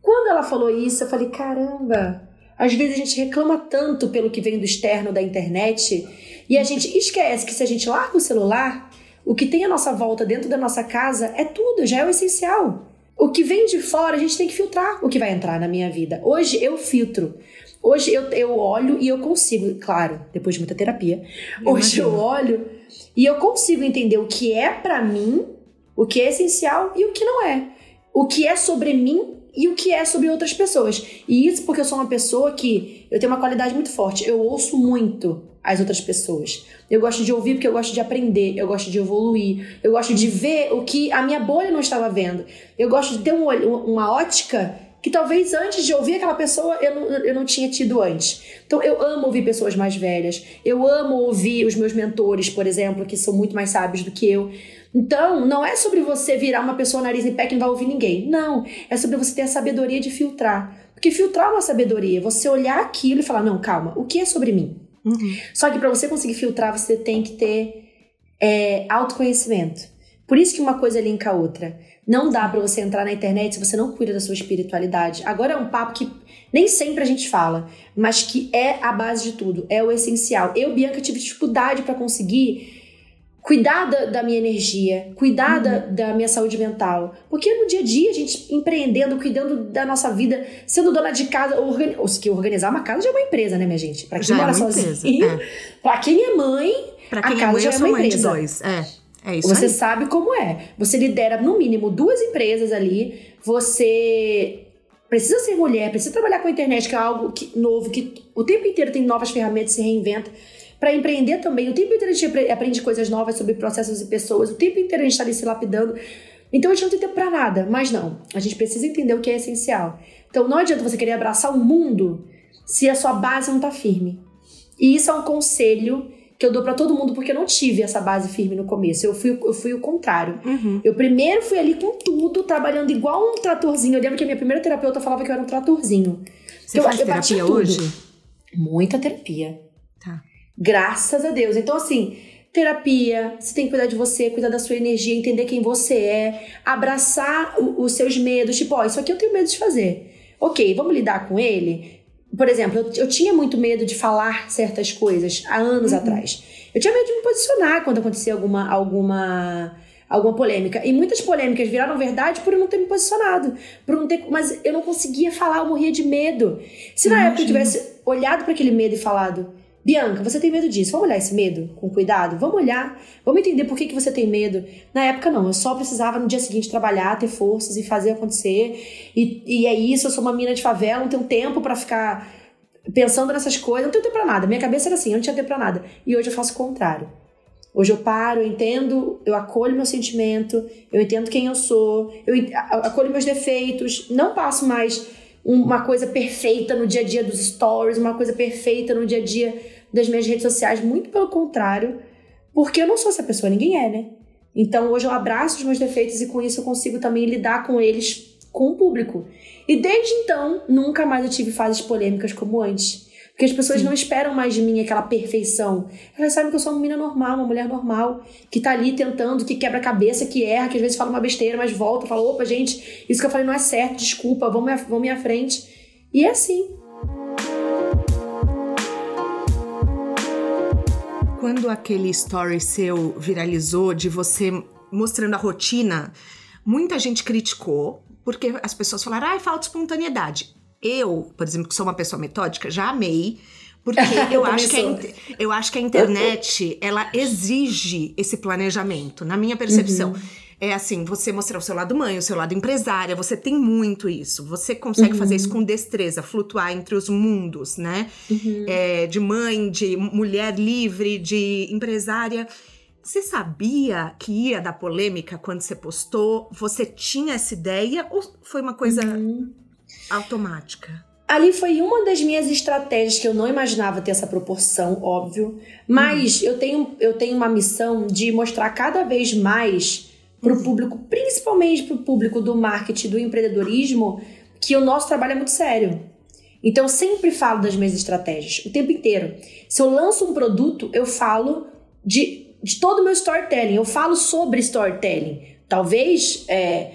Quando ela falou isso, eu falei: caramba, às vezes a gente reclama tanto pelo que vem do externo da internet e a gente esquece que se a gente larga o celular, o que tem à nossa volta dentro da nossa casa é tudo, já é o essencial. O que vem de fora, a gente tem que filtrar o que vai entrar na minha vida. Hoje eu filtro. Hoje eu, eu olho e eu consigo, claro, depois de muita terapia, hoje eu olho e eu consigo entender o que é para mim, o que é essencial e o que não é. O que é sobre mim e o que é sobre outras pessoas. E isso porque eu sou uma pessoa que eu tenho uma qualidade muito forte. Eu ouço muito as outras pessoas. Eu gosto de ouvir porque eu gosto de aprender, eu gosto de evoluir, eu gosto de ver o que a minha bolha não estava vendo. Eu gosto de ter um, uma ótica que talvez antes de ouvir aquela pessoa eu não, eu não tinha tido antes. Então eu amo ouvir pessoas mais velhas, eu amo ouvir os meus mentores, por exemplo, que são muito mais sábios do que eu. Então, não é sobre você virar uma pessoa nariz em pé que não vai ouvir ninguém. Não. É sobre você ter a sabedoria de filtrar. Porque filtrar é uma sabedoria. Você olhar aquilo e falar: não, calma, o que é sobre mim? Uhum. Só que para você conseguir filtrar, você tem que ter é, autoconhecimento. Por isso que uma coisa linka a outra. Não dá para você entrar na internet se você não cuida da sua espiritualidade. Agora é um papo que nem sempre a gente fala, mas que é a base de tudo, é o essencial. Eu, Bianca, tive dificuldade para conseguir cuidar da, da, minha energia, cuidar uhum. da, da, minha saúde mental. Porque no dia a dia, a gente empreendendo, cuidando da nossa vida, sendo dona de casa, organi que organizar uma casa já é uma empresa, né, minha gente? Pra quem já é mora é sozinho, é. pra quem é mãe, pra quem a é casa é mãe, já é uma empresa. dois. É. É isso você aí. sabe como é. Você lidera no mínimo duas empresas ali. Você precisa ser mulher, precisa trabalhar com a internet, que é algo que, novo, que o tempo inteiro tem novas ferramentas, se reinventa para empreender também. O tempo inteiro a gente aprende coisas novas sobre processos e pessoas, o tempo inteiro a gente está ali se lapidando. Então a gente não tem tempo para nada, mas não. A gente precisa entender o que é essencial. Então não adianta você querer abraçar o mundo se a sua base não está firme. E isso é um conselho que eu dou para todo mundo porque eu não tive essa base firme no começo. Eu fui, eu fui o contrário. Uhum. Eu primeiro fui ali com tudo, trabalhando igual um tratorzinho. Eu lembro que a minha primeira terapeuta falava que eu era um tratorzinho. Você eu, faz eu terapia hoje? Muita terapia. Graças a Deus. Então, assim, terapia, você tem que cuidar de você, cuidar da sua energia, entender quem você é, abraçar o, os seus medos. Tipo, ó, isso aqui eu tenho medo de fazer. Ok, vamos lidar com ele? Por exemplo, eu, eu tinha muito medo de falar certas coisas há anos uhum. atrás. Eu tinha medo de me posicionar quando acontecia alguma, alguma, alguma polêmica. E muitas polêmicas viraram verdade por eu não ter me posicionado. Por não ter, mas eu não conseguia falar, eu morria de medo. Se na Imagina. época eu tivesse olhado para aquele medo e falado, Bianca, você tem medo disso? Vamos olhar esse medo com cuidado? Vamos olhar, vamos entender por que, que você tem medo. Na época, não, eu só precisava no dia seguinte trabalhar, ter forças e fazer acontecer. E, e é isso, eu sou uma mina de favela, não tenho tempo para ficar pensando nessas coisas, não tenho tempo pra nada. Minha cabeça era assim, eu não tinha tempo pra nada. E hoje eu faço o contrário. Hoje eu paro, eu entendo, eu acolho meu sentimento, eu entendo quem eu sou, eu acolho meus defeitos, não passo mais uma coisa perfeita no dia a dia dos stories, uma coisa perfeita no dia a dia das minhas redes sociais, muito pelo contrário, porque eu não sou essa pessoa, ninguém é, né? Então hoje eu abraço os meus defeitos e com isso eu consigo também lidar com eles com o público. E desde então, nunca mais eu tive fases polêmicas como antes. Porque as pessoas Sim. não esperam mais de mim aquela perfeição. Elas sabem que eu sou uma menina normal, uma mulher normal, que tá ali tentando, que quebra a cabeça, que erra, que às vezes fala uma besteira, mas volta, fala: opa, gente, isso que eu falei não é certo, desculpa, vamos, vamos à frente. E é assim. Quando aquele story seu viralizou de você mostrando a rotina, muita gente criticou, porque as pessoas falaram, ai, falta espontaneidade. Eu, por exemplo, que sou uma pessoa metódica, já amei. Porque eu, acho que a, eu acho que a internet, ela exige esse planejamento, na minha percepção. Uhum. É assim, você mostrar o seu lado mãe, o seu lado empresária, você tem muito isso. Você consegue uhum. fazer isso com destreza, flutuar entre os mundos, né? Uhum. É, de mãe, de mulher livre, de empresária. Você sabia que ia dar polêmica quando você postou? Você tinha essa ideia ou foi uma coisa uhum automática. Ali foi uma das minhas estratégias que eu não imaginava ter essa proporção, óbvio. Mas uhum. eu, tenho, eu tenho uma missão de mostrar cada vez mais para o uhum. público, principalmente para o público do marketing, do empreendedorismo, que o nosso trabalho é muito sério. Então eu sempre falo das minhas estratégias, o tempo inteiro. Se eu lanço um produto, eu falo de, de todo o meu storytelling, eu falo sobre storytelling. Talvez é,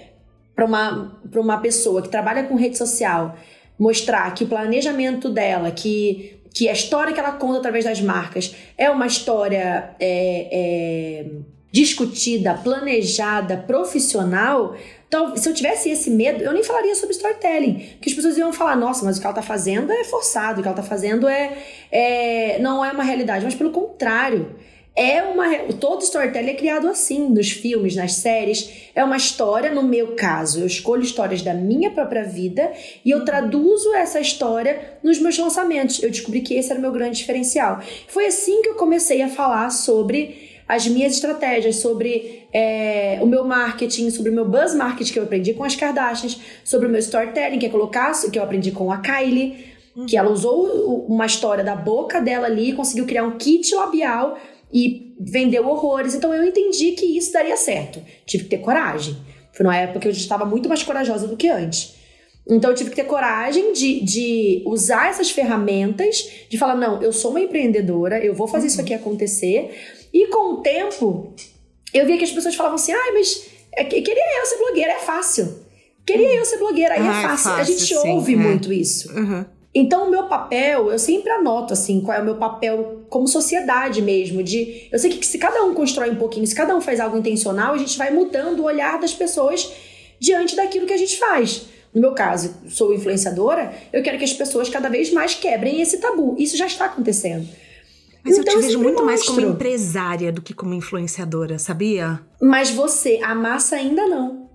para uma, uma pessoa que trabalha com rede social mostrar que o planejamento dela, que, que a história que ela conta através das marcas é uma história é, é, discutida, planejada, profissional. Então, se eu tivesse esse medo, eu nem falaria sobre storytelling. Porque as pessoas iam falar, nossa, mas o que ela está fazendo é forçado, o que ela está fazendo é, é, não é uma realidade. Mas pelo contrário, é uma. Todo storytelling é criado assim, nos filmes, nas séries. É uma história, no meu caso, eu escolho histórias da minha própria vida e eu traduzo essa história nos meus lançamentos. Eu descobri que esse era o meu grande diferencial. Foi assim que eu comecei a falar sobre as minhas estratégias, sobre é, o meu marketing, sobre o meu buzz marketing que eu aprendi com as Kardashians, sobre o meu storytelling que é colocar, que eu aprendi com a Kylie, que ela usou uma história da boca dela ali conseguiu criar um kit labial e vendeu horrores. Então eu entendi que isso daria certo. Tive que ter coragem. Foi numa época que eu estava muito mais corajosa do que antes. Então eu tive que ter coragem de, de usar essas ferramentas, de falar: não, eu sou uma empreendedora, eu vou fazer uhum. isso aqui acontecer. E com o tempo, eu via que as pessoas falavam assim: ai, mas é, queria eu ser blogueira, é fácil. Queria eu ser blogueira, aí é, ah, é, fácil. é, fácil. A gente sim, ouve é. muito isso. Uhum. Então, o meu papel, eu sempre anoto, assim, qual é o meu papel como sociedade mesmo. De, eu sei que se cada um constrói um pouquinho, se cada um faz algo intencional, a gente vai mudando o olhar das pessoas diante daquilo que a gente faz. No meu caso, sou influenciadora, eu quero que as pessoas cada vez mais quebrem esse tabu. Isso já está acontecendo. Mas então, eu te vejo muito mostro. mais como empresária do que como influenciadora, sabia? Mas você, a massa ainda não.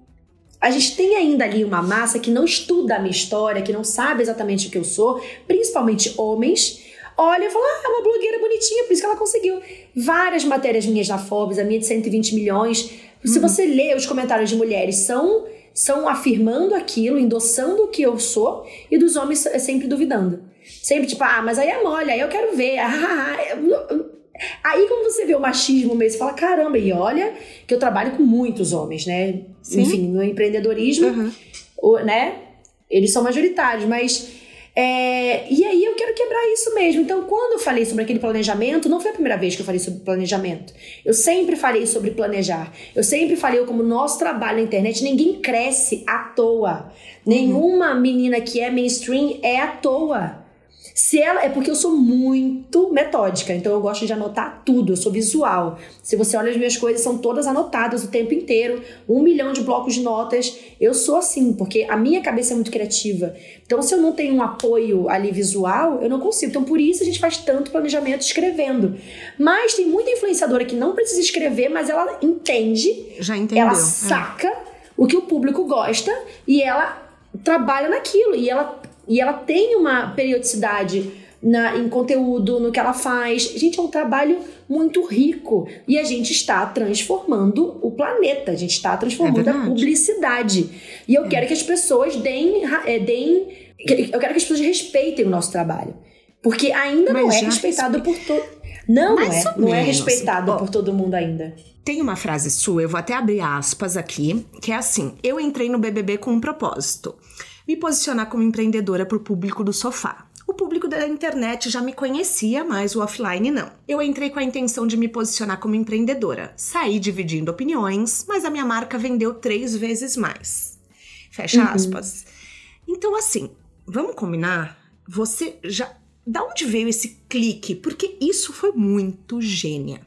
A gente tem ainda ali uma massa que não estuda a minha história, que não sabe exatamente o que eu sou, principalmente homens. Olha e fala, ah, é uma blogueira bonitinha, por isso que ela conseguiu. Várias matérias minhas na Forbes, a minha de 120 milhões. Se uhum. você lê os comentários de mulheres, são são afirmando aquilo, endossando o que eu sou, e dos homens é sempre duvidando. Sempre tipo, ah, mas aí é mole, aí eu quero ver. Ah, aí quando você vê o machismo mesmo, você fala, caramba, e olha que eu trabalho com muitos homens, né? Sim. Enfim, no empreendedorismo, uhum. né? Eles são majoritários, mas é, e aí eu quebrar isso mesmo. Então, quando eu falei sobre aquele planejamento, não foi a primeira vez que eu falei sobre planejamento. Eu sempre falei sobre planejar. Eu sempre falei como nosso trabalho na internet, ninguém cresce à toa. Nenhuma menina que é mainstream é à toa. Se ela é porque eu sou muito metódica, então eu gosto de anotar tudo, eu sou visual. Se você olha as minhas coisas, são todas anotadas o tempo inteiro, um milhão de blocos de notas. Eu sou assim, porque a minha cabeça é muito criativa. Então, se eu não tenho um apoio ali visual, eu não consigo. Então, por isso a gente faz tanto planejamento escrevendo. Mas tem muita influenciadora que não precisa escrever, mas ela entende, já entendeu, ela é. saca é. o que o público gosta e ela trabalha naquilo e ela e ela tem uma periodicidade na, em conteúdo, no que ela faz. Gente, é um trabalho muito rico. E a gente está transformando o planeta, a gente está transformando é a publicidade. E eu é. quero que as pessoas deem, é, deem. Eu quero que as pessoas respeitem o nosso trabalho. Porque ainda Mas não é respeitado respe... por todo. Não Mais é, não é respeitado oh, por todo mundo ainda. Tem uma frase sua, eu vou até abrir aspas aqui, que é assim: Eu entrei no BBB com um propósito me posicionar como empreendedora para o público do sofá. O público da internet já me conhecia, mas o offline não. Eu entrei com a intenção de me posicionar como empreendedora. Saí dividindo opiniões, mas a minha marca vendeu três vezes mais. Fecha uhum. aspas. Então, assim, vamos combinar? Você já. Da onde veio esse clique? Porque isso foi muito gênia.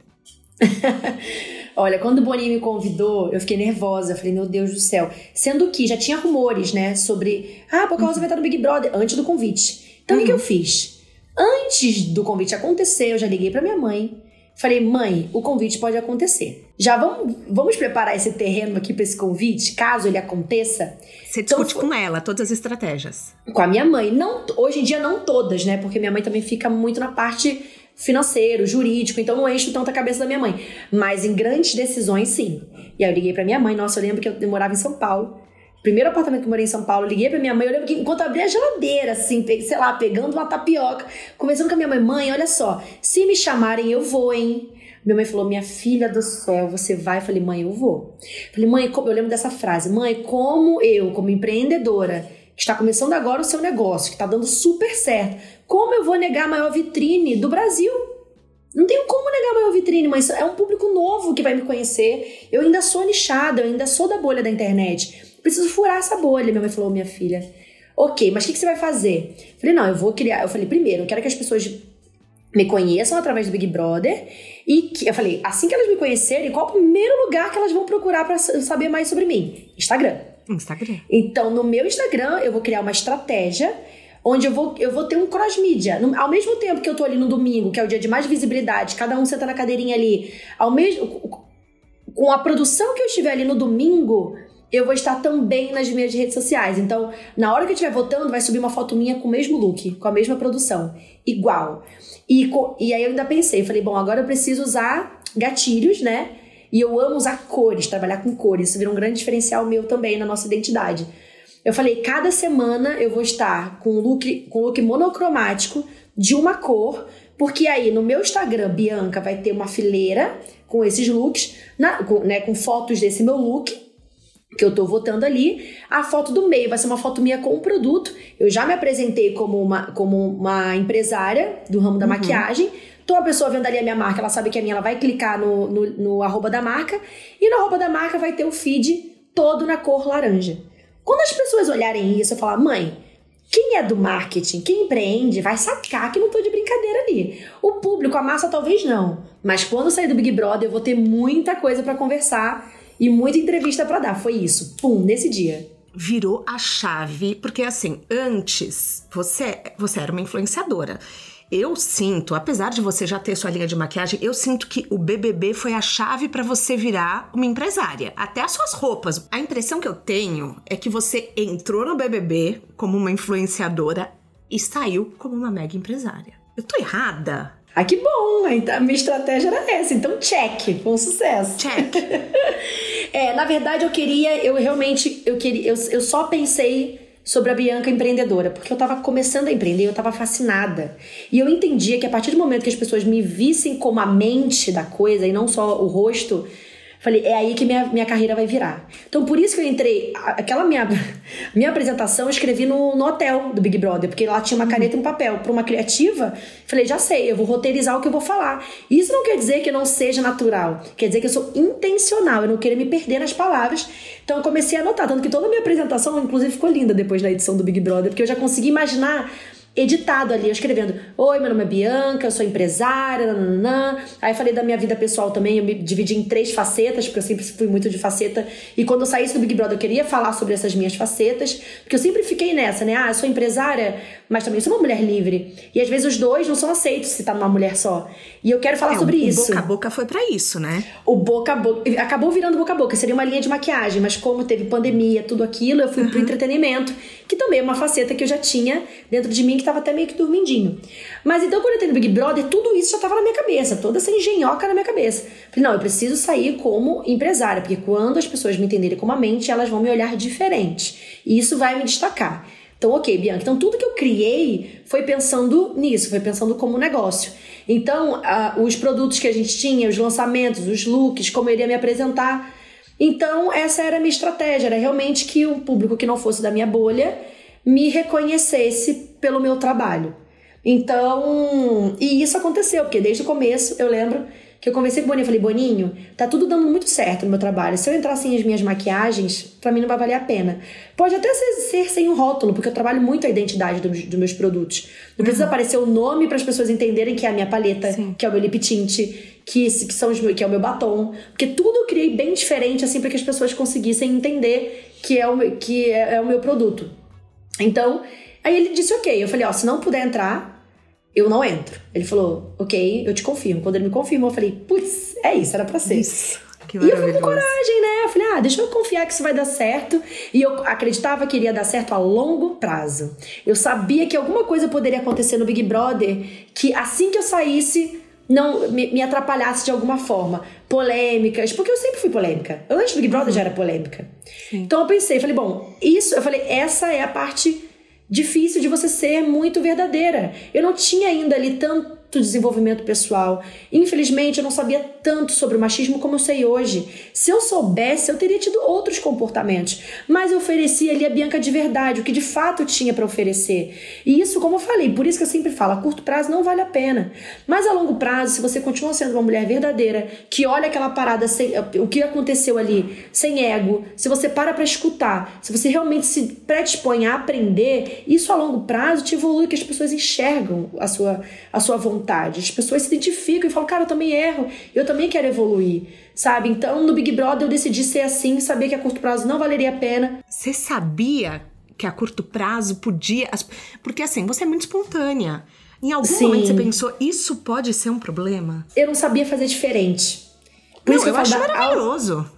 Olha, quando o Boninho me convidou, eu fiquei nervosa. Falei, meu Deus do céu. Sendo que já tinha rumores, né, sobre. Ah, por causa uhum. vai estar no Big Brother, antes do convite. Então, uhum. o que eu fiz? Antes do convite acontecer, eu já liguei para minha mãe. Falei, mãe, o convite pode acontecer. Já vamos, vamos preparar esse terreno aqui para esse convite, caso ele aconteça. Você discute então, com ela todas as estratégias. Com a minha mãe. Não, hoje em dia não todas, né? Porque minha mãe também fica muito na parte financeiro, jurídico, então não encho tanto a cabeça da minha mãe. Mas em grandes decisões, sim. E aí eu liguei pra minha mãe, nossa, eu lembro que eu morava em São Paulo. Primeiro apartamento que eu morei em São Paulo, liguei pra minha mãe, eu lembro que enquanto eu abri a geladeira, assim, sei lá, pegando uma tapioca, conversando com a minha mãe, mãe, olha só, se me chamarem, eu vou, hein? Minha mãe falou, minha filha do céu, você vai? Eu falei, mãe, eu vou. falei, mãe, eu lembro dessa frase, mãe, como eu, como empreendedora, que está começando agora o seu negócio, que está dando super certo, como eu vou negar a maior vitrine do Brasil? Não tenho como negar a maior vitrine, mas é um público novo que vai me conhecer. Eu ainda sou nichada, eu ainda sou da bolha da internet. Preciso furar essa bolha. Minha mãe falou, minha filha. Ok, mas o que, que você vai fazer? Falei, não, eu vou criar. Eu falei, primeiro, eu quero que as pessoas me conheçam através do Big Brother e que eu falei, assim que elas me conhecerem, qual o primeiro lugar que elas vão procurar para saber mais sobre mim? Instagram. Instagram. Então, no meu Instagram, eu vou criar uma estratégia onde eu vou, eu vou ter um cross-mídia. Ao mesmo tempo que eu tô ali no domingo, que é o dia de mais visibilidade, cada um senta na cadeirinha ali, ao mesmo com a produção que eu estiver ali no domingo, eu vou estar também nas minhas redes sociais. Então, na hora que eu estiver votando, vai subir uma foto minha com o mesmo look, com a mesma produção, igual. E, e aí eu ainda pensei, falei, bom, agora eu preciso usar gatilhos, né? E eu amo usar cores, trabalhar com cores. Isso vira um grande diferencial meu também na nossa identidade. Eu falei, cada semana eu vou estar com look, com look monocromático de uma cor, porque aí no meu Instagram, Bianca, vai ter uma fileira com esses looks, na, com, né, com fotos desse meu look, que eu tô votando ali. A foto do meio vai ser uma foto minha com o produto. Eu já me apresentei como uma, como uma empresária do ramo da uhum. maquiagem. Então a pessoa vendo ali a minha marca, ela sabe que é minha, ela vai clicar no, no, no arroba da marca. E no arroba da marca vai ter o feed todo na cor laranja. Quando as pessoas olharem isso e falar, mãe, Quem é do marketing, quem empreende, vai sacar que não tô de brincadeira ali. O público, a massa talvez não. Mas quando eu sair do Big Brother, eu vou ter muita coisa para conversar e muita entrevista para dar. Foi isso. Pum, nesse dia. Virou a chave, porque assim, antes você, você era uma influenciadora. Eu sinto, apesar de você já ter sua linha de maquiagem, eu sinto que o BBB foi a chave para você virar uma empresária. Até as suas roupas. A impressão que eu tenho é que você entrou no BBB como uma influenciadora e saiu como uma mega empresária. Eu tô errada? Ah, que bom! A minha estratégia era essa. Então, check. Foi um sucesso. Check. é, na verdade, eu queria... Eu realmente... Eu, queria, eu, eu só pensei sobre a Bianca empreendedora, porque eu estava começando a empreender, eu estava fascinada. E eu entendia que a partir do momento que as pessoas me vissem como a mente da coisa e não só o rosto, Falei, é aí que minha, minha carreira vai virar. Então, por isso que eu entrei. Aquela minha, minha apresentação eu escrevi no, no hotel do Big Brother, porque lá tinha uma caneta e um papel. Para uma criativa, falei, já sei, eu vou roteirizar o que eu vou falar. Isso não quer dizer que eu não seja natural, quer dizer que eu sou intencional, eu não queria me perder nas palavras. Então, eu comecei a anotar. Tanto que toda a minha apresentação, inclusive, ficou linda depois da edição do Big Brother, porque eu já consegui imaginar editado ali, eu escrevendo: Oi, meu nome é Bianca, eu sou empresária, nananã. Aí falei da minha vida pessoal também, eu me dividi em três facetas, porque eu sempre fui muito de faceta. E quando eu saísse do Big Brother, eu queria falar sobre essas minhas facetas, porque eu sempre fiquei nessa, né? Ah, eu sou empresária, mas também sou uma mulher livre. E às vezes os dois não são aceitos se tá numa mulher só. E eu quero falar é, sobre o, isso. O boca a boca foi para isso, né? O boca a boca. Acabou virando boca a boca, seria uma linha de maquiagem, mas como teve pandemia, tudo aquilo, eu fui uhum. pro entretenimento, que também é uma faceta que eu já tinha dentro de mim, que tava até meio que dormindinho. Mas então, quando eu entrei no Big Brother, tudo isso já tava na minha cabeça, toda essa engenhoca na minha cabeça. Falei, não, eu preciso sair como empresária, porque quando as pessoas me entenderem como a mente, elas vão me olhar diferente. E isso vai me destacar. Então, ok, Bianca. Então, tudo que eu criei foi pensando nisso, foi pensando como negócio. Então, uh, os produtos que a gente tinha, os lançamentos, os looks, como eu iria me apresentar. Então, essa era a minha estratégia, era realmente que o público que não fosse da minha bolha me reconhecesse pelo meu trabalho. Então, e isso aconteceu, porque desde o começo eu lembro que eu conversei com o Boninho e falei, Boninho, tá tudo dando muito certo no meu trabalho. Se eu entrar sem as minhas maquiagens, para mim não vai valer a pena. Pode até ser, ser sem o um rótulo, porque eu trabalho muito a identidade dos, dos meus produtos. Não precisa uhum. aparecer o nome para as pessoas entenderem que é a minha paleta, Sim. que é o meu lip tint, que, que, são os, que é o meu batom. Porque tudo eu criei bem diferente, assim, para que as pessoas conseguissem entender que é o, que é, é o meu produto. Então, aí ele disse ok. Eu falei, ó, se não puder entrar, eu não entro. Ele falou, ok, eu te confirmo. Quando ele me confirmou, eu falei, putz, é isso, era pra ser. Isso. Que e eu fui com coragem, né? Eu falei, ah, deixa eu confiar que isso vai dar certo. E eu acreditava que iria dar certo a longo prazo. Eu sabia que alguma coisa poderia acontecer no Big Brother que assim que eu saísse, não me, me atrapalhasse de alguma forma. Polêmicas, porque eu sempre fui polêmica. Antes do Big Brother já era polêmica. Sim. Então eu pensei, falei, bom, isso, eu falei, essa é a parte difícil de você ser muito verdadeira. Eu não tinha ainda ali tanto desenvolvimento pessoal. Infelizmente, eu não sabia tanto sobre o machismo como eu sei hoje. Se eu soubesse, eu teria tido outros comportamentos. Mas eu ofereci ali a Bianca de verdade, o que de fato tinha para oferecer. E isso, como eu falei, por isso que eu sempre falo, a curto prazo não vale a pena. Mas a longo prazo, se você continua sendo uma mulher verdadeira, que olha aquela parada, sem, o que aconteceu ali, sem ego, se você para para escutar, se você realmente se predispõe a aprender, isso a longo prazo te evolui, que as pessoas enxergam a sua, a sua vontade vontade. As pessoas se identificam e falam, cara, eu também erro, eu também quero evoluir, sabe? Então, no Big Brother eu decidi ser assim, saber que a curto prazo não valeria a pena. Você sabia que a curto prazo podia. Porque assim, você é muito espontânea. Em algum Sim. momento você pensou, isso pode ser um problema? Eu não sabia fazer diferente. Por não, isso eu, eu acho maravilhoso.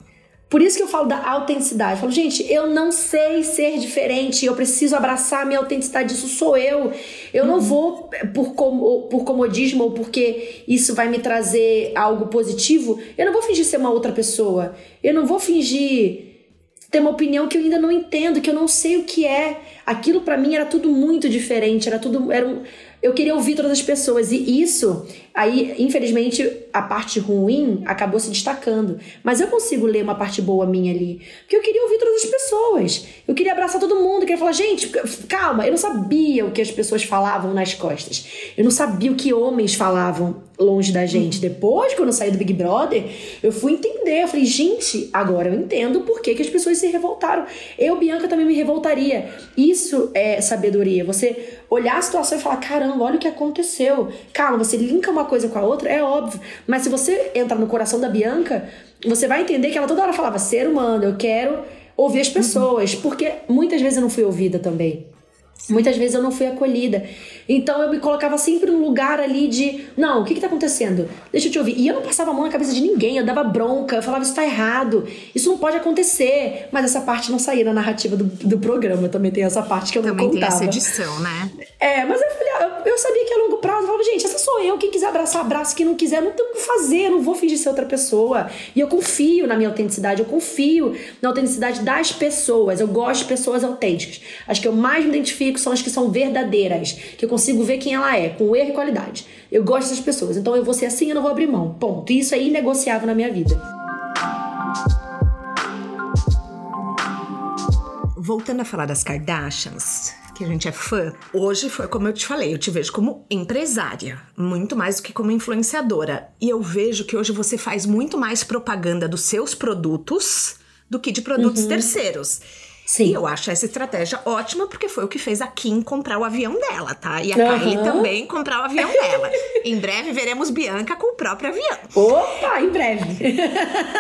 Por isso que eu falo da autenticidade. Eu falo, gente, eu não sei ser diferente, eu preciso abraçar a minha autenticidade, isso sou eu. Eu uhum. não vou por, com, por comodismo ou porque isso vai me trazer algo positivo, eu não vou fingir ser uma outra pessoa. Eu não vou fingir ter uma opinião que eu ainda não entendo, que eu não sei o que é. Aquilo para mim era tudo muito diferente, era tudo era um, eu queria ouvir todas as pessoas. E isso, aí, infelizmente, a parte ruim acabou se destacando. Mas eu consigo ler uma parte boa minha ali. Porque eu queria ouvir todas as pessoas. Eu queria abraçar todo mundo. Eu queria falar, gente, calma, eu não sabia o que as pessoas falavam nas costas. Eu não sabia o que homens falavam longe da gente. Depois, quando eu saí do Big Brother, eu fui entender. Eu falei, gente, agora eu entendo por que, que as pessoas se revoltaram. Eu, Bianca, também me revoltaria. Isso é sabedoria. Você olhar a situação e falar: caramba, olha o que aconteceu. Calma, você linka uma coisa com a outra, é óbvio. Mas se você entrar no coração da Bianca, você vai entender que ela toda hora falava: ser humano, eu quero ouvir as pessoas. Uhum. Porque muitas vezes eu não fui ouvida também. Muitas vezes eu não fui acolhida. Então eu me colocava sempre num lugar ali de, não, o que que tá acontecendo? Deixa eu te ouvir. E eu não passava a mão na cabeça de ninguém, eu dava bronca, eu falava, isso tá errado, isso não pode acontecer. Mas essa parte não saía na narrativa do, do programa, também tem essa parte que eu também não contava. Também tem essa edição, né? É, mas eu, falei, eu, eu sabia que a longo prazo, eu falava, gente, essa sou eu, quem quiser abraçar, abraça, quem não quiser, não tem o que fazer, não vou fingir ser outra pessoa. E eu confio na minha autenticidade, eu confio na autenticidade das pessoas, eu gosto de pessoas autênticas. As que eu mais me identifico são as que são verdadeiras, que eu consigo ver quem ela é, com erro e qualidade. Eu gosto dessas pessoas, então eu vou ser assim, eu não vou abrir mão. Ponto. E isso é inegociável na minha vida. Voltando a falar das Kardashians, que a gente é fã, hoje foi como eu te falei, eu te vejo como empresária, muito mais do que como influenciadora. E eu vejo que hoje você faz muito mais propaganda dos seus produtos do que de produtos uhum. terceiros. Sim. E eu acho essa estratégia ótima, porque foi o que fez a Kim comprar o avião dela, tá? E a uhum. Kylie também comprar o avião dela. em breve veremos Bianca com o próprio avião. Opa, em breve.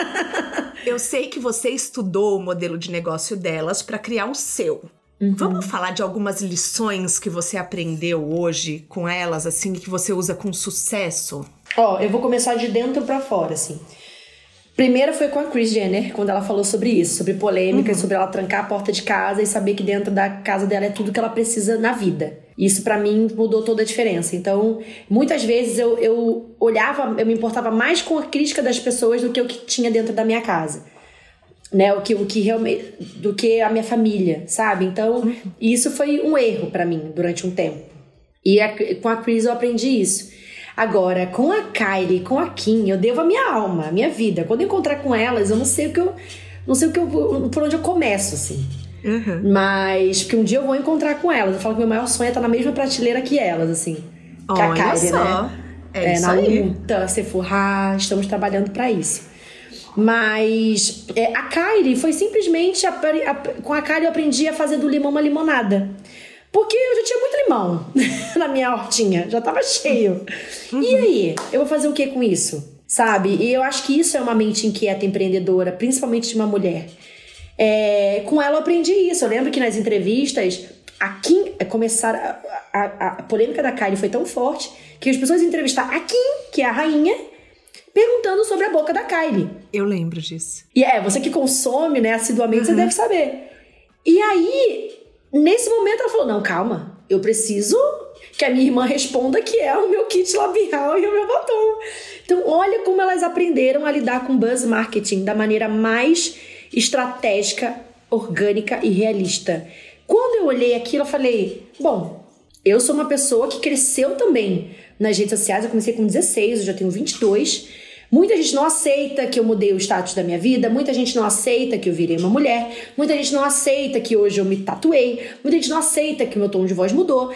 eu sei que você estudou o modelo de negócio delas para criar o seu. Uhum. Vamos falar de algumas lições que você aprendeu hoje com elas, assim, que você usa com sucesso? Ó, eu vou começar de dentro para fora, assim. Primeira foi com a Kris Jenner, quando ela falou sobre isso, sobre polêmicas, uhum. sobre ela trancar a porta de casa e saber que dentro da casa dela é tudo que ela precisa na vida. Isso para mim mudou toda a diferença. Então, muitas vezes eu, eu olhava, eu me importava mais com a crítica das pessoas do que o que tinha dentro da minha casa. Né, o que o que realmente do que a minha família, sabe? Então, uhum. isso foi um erro para mim durante um tempo. E a, com a Cris eu aprendi isso. Agora, com a Kylie, com a Kim, eu devo a minha alma, a minha vida. Quando eu encontrar com elas, eu não sei o que eu. Não sei o que eu, por onde eu começo, assim. Uhum. Mas, porque um dia eu vou encontrar com elas. Eu falo que meu maior sonho é estar na mesma prateleira que elas, assim. Que Olha a Kylie, só. né? É, é na aí. luta, se forrar, estamos trabalhando para isso. Mas é, a Kylie foi simplesmente. A, a, com a Kylie eu aprendi a fazer do limão uma limonada. Porque eu já tinha muito limão na minha hortinha, já tava cheio. Uhum. E aí, eu vou fazer o que com isso? Sabe? E eu acho que isso é uma mente inquieta, empreendedora, principalmente de uma mulher. É, com ela eu aprendi isso. Eu lembro que nas entrevistas, a Kim é, começaram. A, a, a, polêmica da Kylie foi tão forte que as pessoas entrevistaram a Kim, que é a rainha, perguntando sobre a boca da Kylie. Eu lembro disso. E é, você que consome, né, assiduamente, uhum. você deve saber. E aí, Nesse momento ela falou: não, calma, eu preciso que a minha irmã responda que é o meu kit labial e o meu batom. Então, olha como elas aprenderam a lidar com buzz marketing da maneira mais estratégica, orgânica e realista. Quando eu olhei aquilo, eu falei: bom, eu sou uma pessoa que cresceu também nas redes sociais. Eu comecei com 16, eu já tenho 22. Muita gente não aceita que eu mudei o status da minha vida, muita gente não aceita que eu virei uma mulher, muita gente não aceita que hoje eu me tatuei, muita gente não aceita que meu tom de voz mudou.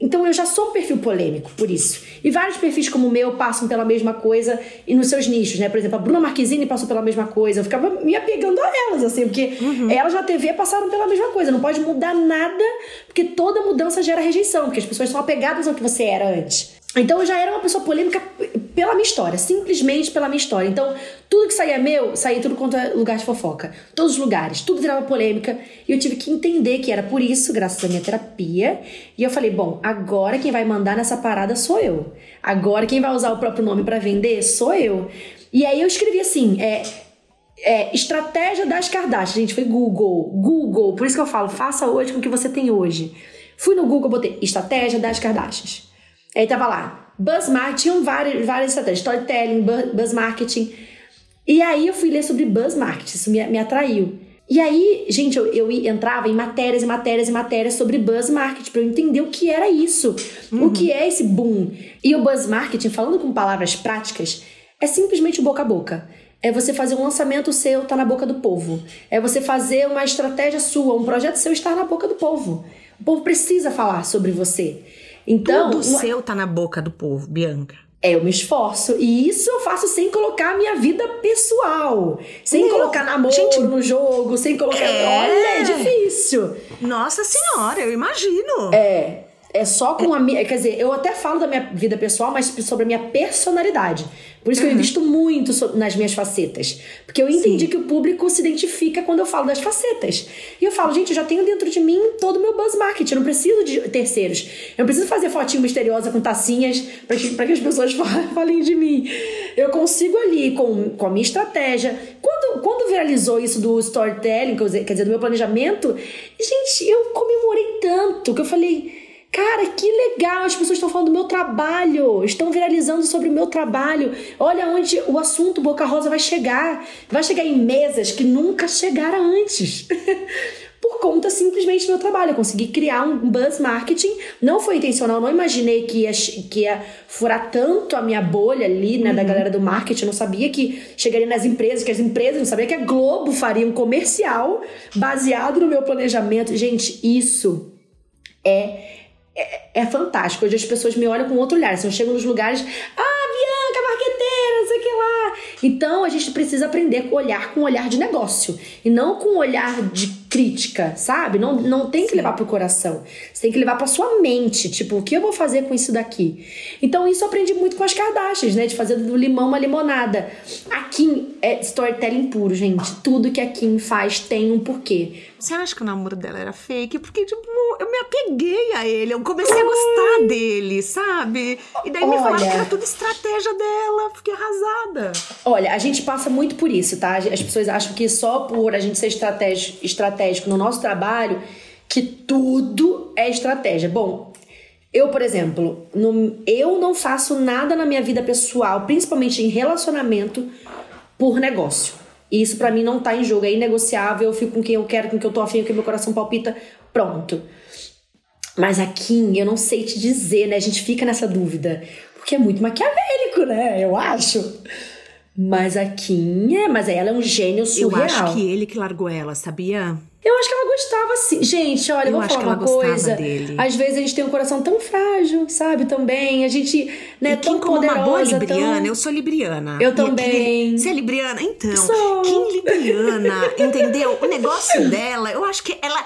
Então eu já sou um perfil polêmico por isso. E vários perfis como o meu passam pela mesma coisa e nos seus nichos, né? Por exemplo, a Bruna Marquezine passou pela mesma coisa. Eu ficava me apegando a elas, assim, porque uhum. elas na TV passaram pela mesma coisa. Não pode mudar nada, porque toda mudança gera rejeição, porque as pessoas são apegadas ao que você era antes. Então eu já era uma pessoa polêmica pela minha história, simplesmente pela minha história. Então, tudo que saía meu, saía tudo quanto é lugar de fofoca. Todos os lugares, tudo virava polêmica. E eu tive que entender que era por isso, graças à minha terapia. E eu falei, bom, agora quem vai mandar nessa parada sou eu. Agora quem vai usar o próprio nome para vender sou eu. E aí eu escrevi assim, é, é, estratégia das Kardashian. Gente, foi Google. Google. Por isso que eu falo, faça hoje com o que você tem hoje. Fui no Google, botei estratégia das Kardashians. Aí tava lá, buzz marketing, várias, várias estratégias, storytelling, buzz marketing. E aí eu fui ler sobre buzz marketing, isso me, me atraiu. E aí, gente, eu, eu entrava em matérias e matérias e matérias sobre buzz marketing para eu entender o que era isso, uhum. o que é esse boom. E o buzz marketing, falando com palavras práticas, é simplesmente boca a boca. É você fazer um lançamento seu tá na boca do povo. É você fazer uma estratégia sua, um projeto seu estar na boca do povo. O povo precisa falar sobre você. Então, tudo seu tá na boca do povo, Bianca. É, eu me esforço. E isso eu faço sem colocar a minha vida pessoal. Sem Meu, colocar namoro gente, no jogo, sem colocar. É... Olha, é difícil. Nossa senhora, eu imagino. É. É só com a minha. Quer dizer, eu até falo da minha vida pessoal, mas sobre a minha personalidade. Por isso que uhum. eu invisto muito nas minhas facetas. Porque eu entendi Sim. que o público se identifica quando eu falo das facetas. E eu falo, gente, eu já tenho dentro de mim todo o meu buzz marketing. Eu não preciso de terceiros. Eu não preciso fazer fotinho misteriosa com tacinhas para que, que as pessoas falem de mim. Eu consigo ali, com, com a minha estratégia. Quando, quando viralizou isso do storytelling, quer dizer, do meu planejamento, gente, eu comemorei tanto que eu falei Cara, que legal! As pessoas estão falando do meu trabalho, estão viralizando sobre o meu trabalho. Olha onde o assunto Boca Rosa vai chegar. Vai chegar em mesas que nunca chegaram antes. Por conta simplesmente do meu trabalho. Eu consegui criar um buzz marketing. Não foi intencional, não imaginei que ia, que ia furar tanto a minha bolha ali, né, uhum. da galera do marketing. Eu não sabia que chegaria nas empresas, que as empresas não sabia que a Globo faria um comercial baseado no meu planejamento. Gente, isso é é, é, fantástico. Hoje as pessoas me olham com outro olhar. Se eu chego nos lugares, ah, Bianca, marqueteira, não sei o que lá. Então a gente precisa aprender a olhar com olhar de negócio e não com olhar de crítica, sabe? Não, não tem que Sim. levar pro coração. Você tem que levar pra sua mente. Tipo, o que eu vou fazer com isso daqui? Então, isso eu aprendi muito com as Kardashians, né? De fazer do limão uma limonada. A Kim é storytelling puro, gente. Tudo que a Kim faz tem um porquê. Você acha que o namoro dela era fake? Porque, tipo, eu me apeguei a ele. Eu comecei a gostar dele, sabe? E daí Olha, me falaram que era tudo estratégia dela. Fiquei arrasada. Olha, a gente passa muito por isso, tá? As pessoas acham que só por a gente ser estratégia estratégico no nosso trabalho que tudo é estratégia. Bom, eu, por exemplo, no, eu não faço nada na minha vida pessoal, principalmente em relacionamento, por negócio. E isso para mim não tá em jogo, é inegociável, eu fico com quem eu quero, com quem eu tô afim, com quem meu coração palpita, pronto. Mas aqui, eu não sei te dizer, né? A gente fica nessa dúvida. Porque é muito maquiavélico, né? Eu acho. Mas a Kim é, mas ela é um gênio surreal. Eu acho que ele que largou ela, sabia? Eu acho que ela gostava sim. Gente, olha, eu vou falar uma coisa. Dele. Às vezes a gente tem um coração tão frágil, sabe? Também. A gente, né, e tão como poderosa, uma boa libriana, tão... eu sou libriana. Eu e também. Você é libriana? Então, sou. Kim libriana, entendeu? O negócio dela, eu acho que ela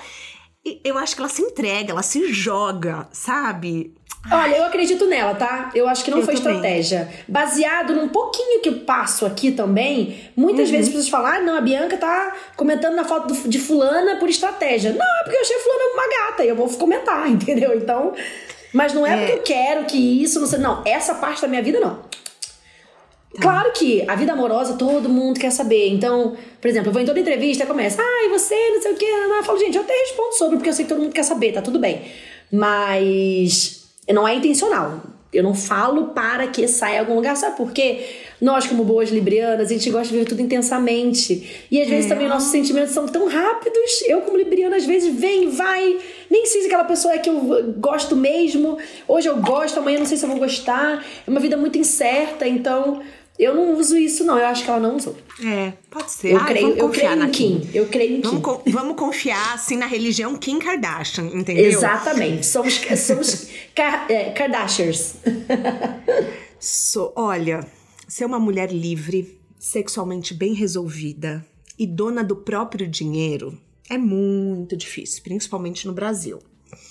eu acho que ela se entrega, ela se joga, sabe? Olha, eu acredito nela, tá? Eu acho que não eu foi também. estratégia. Baseado num pouquinho que eu passo aqui também, muitas uhum. vezes as pessoas falam: ah, não, a Bianca tá comentando na foto de fulana por estratégia. Não, é porque eu achei fulana uma gata e eu vou comentar, entendeu? Então. Mas não é, é. porque eu quero que isso, não sei. Não, essa parte da minha vida não. Tá. Claro que a vida amorosa todo mundo quer saber. Então, por exemplo, eu vou em toda entrevista e começa, ah, e você, não sei o quê. Eu falo, gente, eu até respondo sobre, porque eu sei que todo mundo quer saber, tá tudo bem. Mas não é intencional. Eu não falo para que saia algum lugar, sabe por quê? Nós, como boas librianas, a gente gosta de ver tudo intensamente. E às vezes é. também nossos sentimentos são tão rápidos. Eu, como libriana, às vezes vem, vai. Nem sei se aquela pessoa é que eu gosto mesmo. Hoje eu gosto, amanhã não sei se eu vou gostar. É uma vida muito incerta, então eu não uso isso, não. Eu acho que ela não usou. É, pode ser. Eu creio, eu creio na Kim. Kim. Eu creio em vamos, Kim. vamos confiar, assim, na religião Kim Kardashian, entendeu? Exatamente. Somos, somos é, Kardashians. so, olha, ser uma mulher livre, sexualmente bem resolvida e dona do próprio dinheiro é muito difícil, principalmente no Brasil.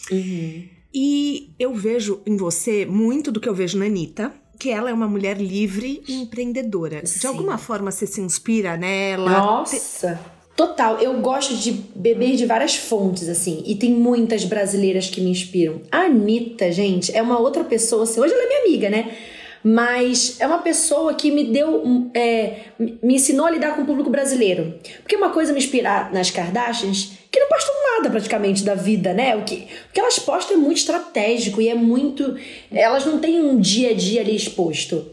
Uhum. E eu vejo em você muito do que eu vejo na Anitta que ela é uma mulher livre e empreendedora. Sim. De alguma forma você se inspira nela? Nossa! Total, eu gosto de beber de várias fontes, assim, e tem muitas brasileiras que me inspiram. A Anitta, gente, é uma outra pessoa, assim, hoje ela é minha amiga, né? mas é uma pessoa que me deu, é, me ensinou a lidar com o público brasileiro. Porque uma coisa me inspirar nas Kardashians, que não postam nada praticamente da vida, né? O que, o que elas postam é muito estratégico e é muito. Elas não têm um dia a dia ali exposto.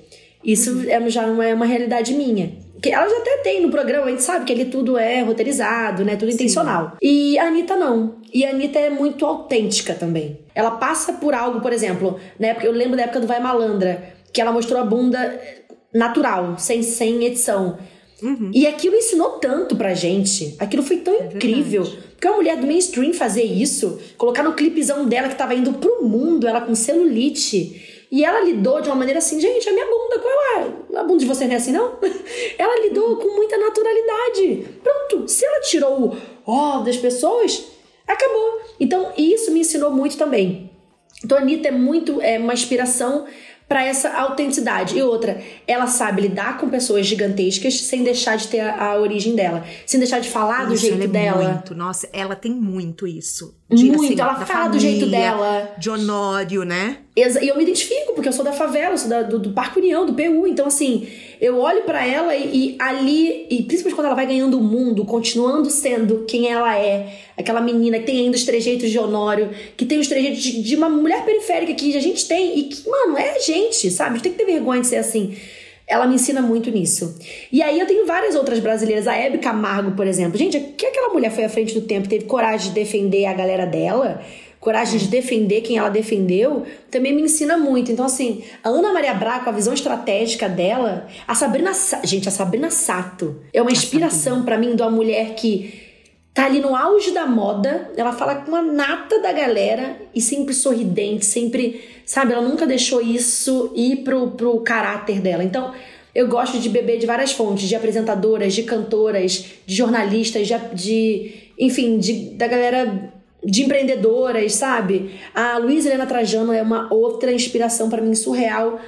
Isso uhum. é, já não é uma realidade minha. Que elas até têm no programa, a gente sabe que ali tudo é roteirizado, né? Tudo Sim. intencional. E a Anitta não. E a Anitta é muito autêntica também. Ela passa por algo, por exemplo, na época, eu lembro da época do Vai Malandra que ela mostrou a bunda natural, sem, sem edição. Uhum. E aquilo ensinou tanto pra gente. Aquilo foi tão é incrível. Verdade. Porque uma mulher do mainstream fazer isso, colocar no clipezão dela que tava indo pro mundo, ela com celulite. E ela lidou de uma maneira assim, gente, a minha bunda, qual é? A bunda de você não é assim, não? ela lidou com muita naturalidade. Pronto, se ela tirou o ó das pessoas, acabou. Então, isso me ensinou muito também. Então, a Anitta é muito é uma inspiração para essa autenticidade. E outra, ela sabe lidar com pessoas gigantescas sem deixar de ter a, a origem dela, sem deixar de falar isso, do jeito ela é dela. Muito, nossa, ela tem muito isso. De, muito, assim, ela fala família, do jeito dela. De Honório, né? E eu me identifico, porque eu sou da favela, sou da, do, do Parque União, do PU. Então, assim, eu olho para ela e, e, ali, e principalmente quando ela vai ganhando o mundo, continuando sendo quem ela é, aquela menina que tem ainda os trejeitos de Honório, que tem os trejeitos de, de uma mulher periférica que a gente tem e que, mano, é a gente, sabe? A gente tem que ter vergonha de ser assim. Ela me ensina muito nisso. E aí eu tenho várias outras brasileiras, a Hebe Camargo, por exemplo. Gente, que aquela mulher foi à frente do tempo, teve coragem de defender a galera dela, coragem de defender quem ela defendeu, também me ensina muito. Então, assim, a Ana Maria Braga, a visão estratégica dela, a Sabrina Gente, a Sabrina Sato é uma inspiração para mim de uma mulher que tá ali no auge da moda, ela fala com a nata da galera e sempre sorridente, sempre, sabe, ela nunca deixou isso ir pro, pro caráter dela. Então, eu gosto de beber de várias fontes, de apresentadoras, de cantoras, de jornalistas, de, de enfim, de, da galera de empreendedoras, sabe? A Luísa Helena Trajano é uma outra inspiração para mim surreal,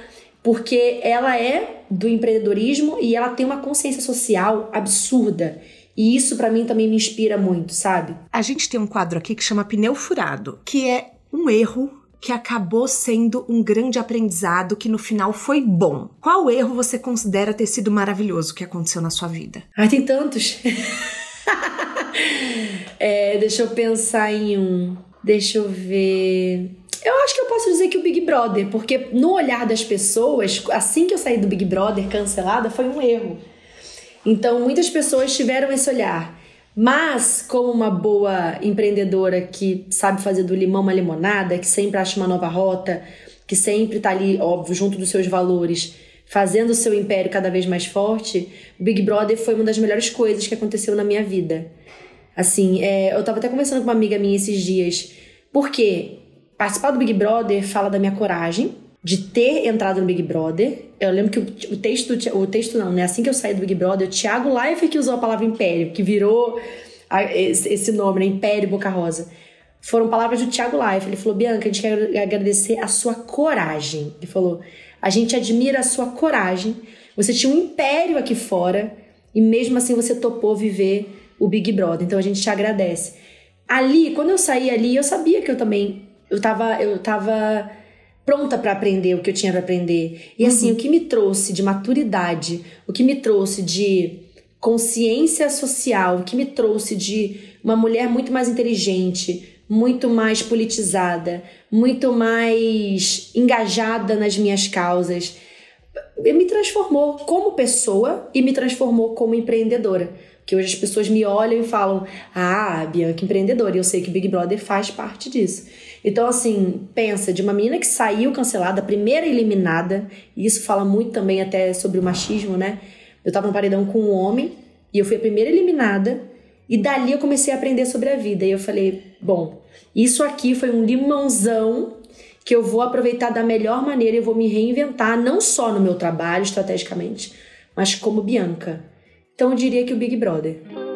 porque ela é do empreendedorismo e ela tem uma consciência social absurda. E isso para mim também me inspira muito, sabe? A gente tem um quadro aqui que chama Pneu Furado, que é um erro que acabou sendo um grande aprendizado que no final foi bom. Qual erro você considera ter sido maravilhoso que aconteceu na sua vida? Ai, tem tantos. é, deixa eu pensar em um. Deixa eu ver. Eu acho que eu posso dizer que o Big Brother, porque no olhar das pessoas, assim que eu saí do Big Brother cancelada, foi um erro. Então, muitas pessoas tiveram esse olhar. Mas, como uma boa empreendedora que sabe fazer do limão uma limonada, que sempre acha uma nova rota, que sempre tá ali, óbvio, junto dos seus valores, fazendo o seu império cada vez mais forte, Big Brother foi uma das melhores coisas que aconteceu na minha vida. Assim, é, eu tava até conversando com uma amiga minha esses dias, porque participar do Big Brother fala da minha coragem, de ter entrado no Big Brother. Eu lembro que o, o texto, o texto não, né? Assim que eu saí do Big Brother, o Thiago Leifert que usou a palavra império, que virou a, esse, esse, nome, né? Império Boca Rosa. Foram palavras do Thiago Leifert. Ele falou: Bianca, a gente quer agradecer a sua coragem. Ele falou: a gente admira a sua coragem. Você tinha um império aqui fora e mesmo assim você topou viver o Big Brother. Então a gente te agradece. Ali, quando eu saí ali, eu sabia que eu também eu tava eu tava pronta para aprender o que eu tinha para aprender. E assim, uhum. o que me trouxe de maturidade, o que me trouxe de consciência social, o que me trouxe de uma mulher muito mais inteligente, muito mais politizada, muito mais engajada nas minhas causas, me transformou como pessoa e me transformou como empreendedora. Que hoje as pessoas me olham e falam: Ah, Bianca, empreendedora. E eu sei que Big Brother faz parte disso. Então, assim, pensa, de uma menina que saiu cancelada, primeira eliminada, e isso fala muito também até sobre o machismo, né? Eu tava no paredão com um homem e eu fui a primeira eliminada, e dali eu comecei a aprender sobre a vida. E eu falei: bom, isso aqui foi um limãozão que eu vou aproveitar da melhor maneira e vou me reinventar, não só no meu trabalho estrategicamente, mas como Bianca. Então eu diria que o Big Brother.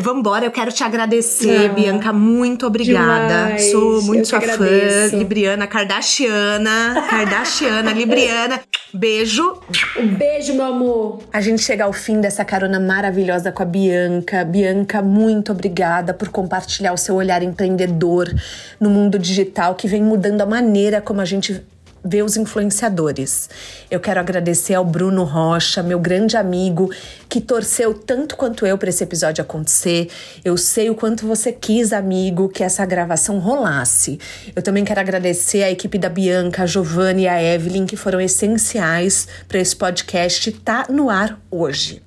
Vamos embora, eu quero te agradecer, ah, Bianca, muito obrigada. Demais. Sou muito sua fã, Libriana, Kardashiana, Kardashiana, Libriana. Beijo. Um beijo, meu amor. A gente chega ao fim dessa carona maravilhosa com a Bianca. Bianca, muito obrigada por compartilhar o seu olhar empreendedor no mundo digital que vem mudando a maneira como a gente ver os influenciadores. Eu quero agradecer ao Bruno Rocha, meu grande amigo, que torceu tanto quanto eu para esse episódio acontecer. Eu sei o quanto você quis, amigo, que essa gravação rolasse. Eu também quero agradecer a equipe da Bianca, a Giovanni e a Evelyn, que foram essenciais para esse podcast estar tá no ar hoje.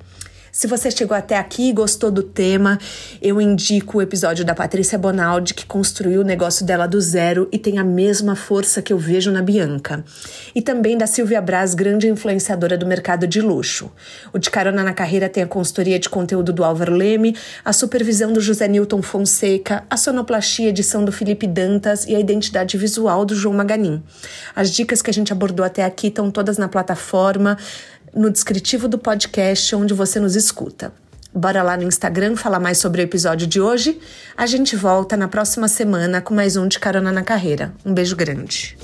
Se você chegou até aqui e gostou do tema, eu indico o episódio da Patrícia Bonaldi, que construiu o negócio dela do zero e tem a mesma força que eu vejo na Bianca. E também da Silvia Braz, grande influenciadora do mercado de luxo. O De Carona na Carreira tem a consultoria de conteúdo do Álvaro Leme, a supervisão do José Newton Fonseca, a sonoplastia edição do Felipe Dantas e a identidade visual do João Maganin. As dicas que a gente abordou até aqui estão todas na plataforma no descritivo do podcast onde você nos escuta. Bora lá no Instagram falar mais sobre o episódio de hoje. A gente volta na próxima semana com mais um de Carona na Carreira. Um beijo grande.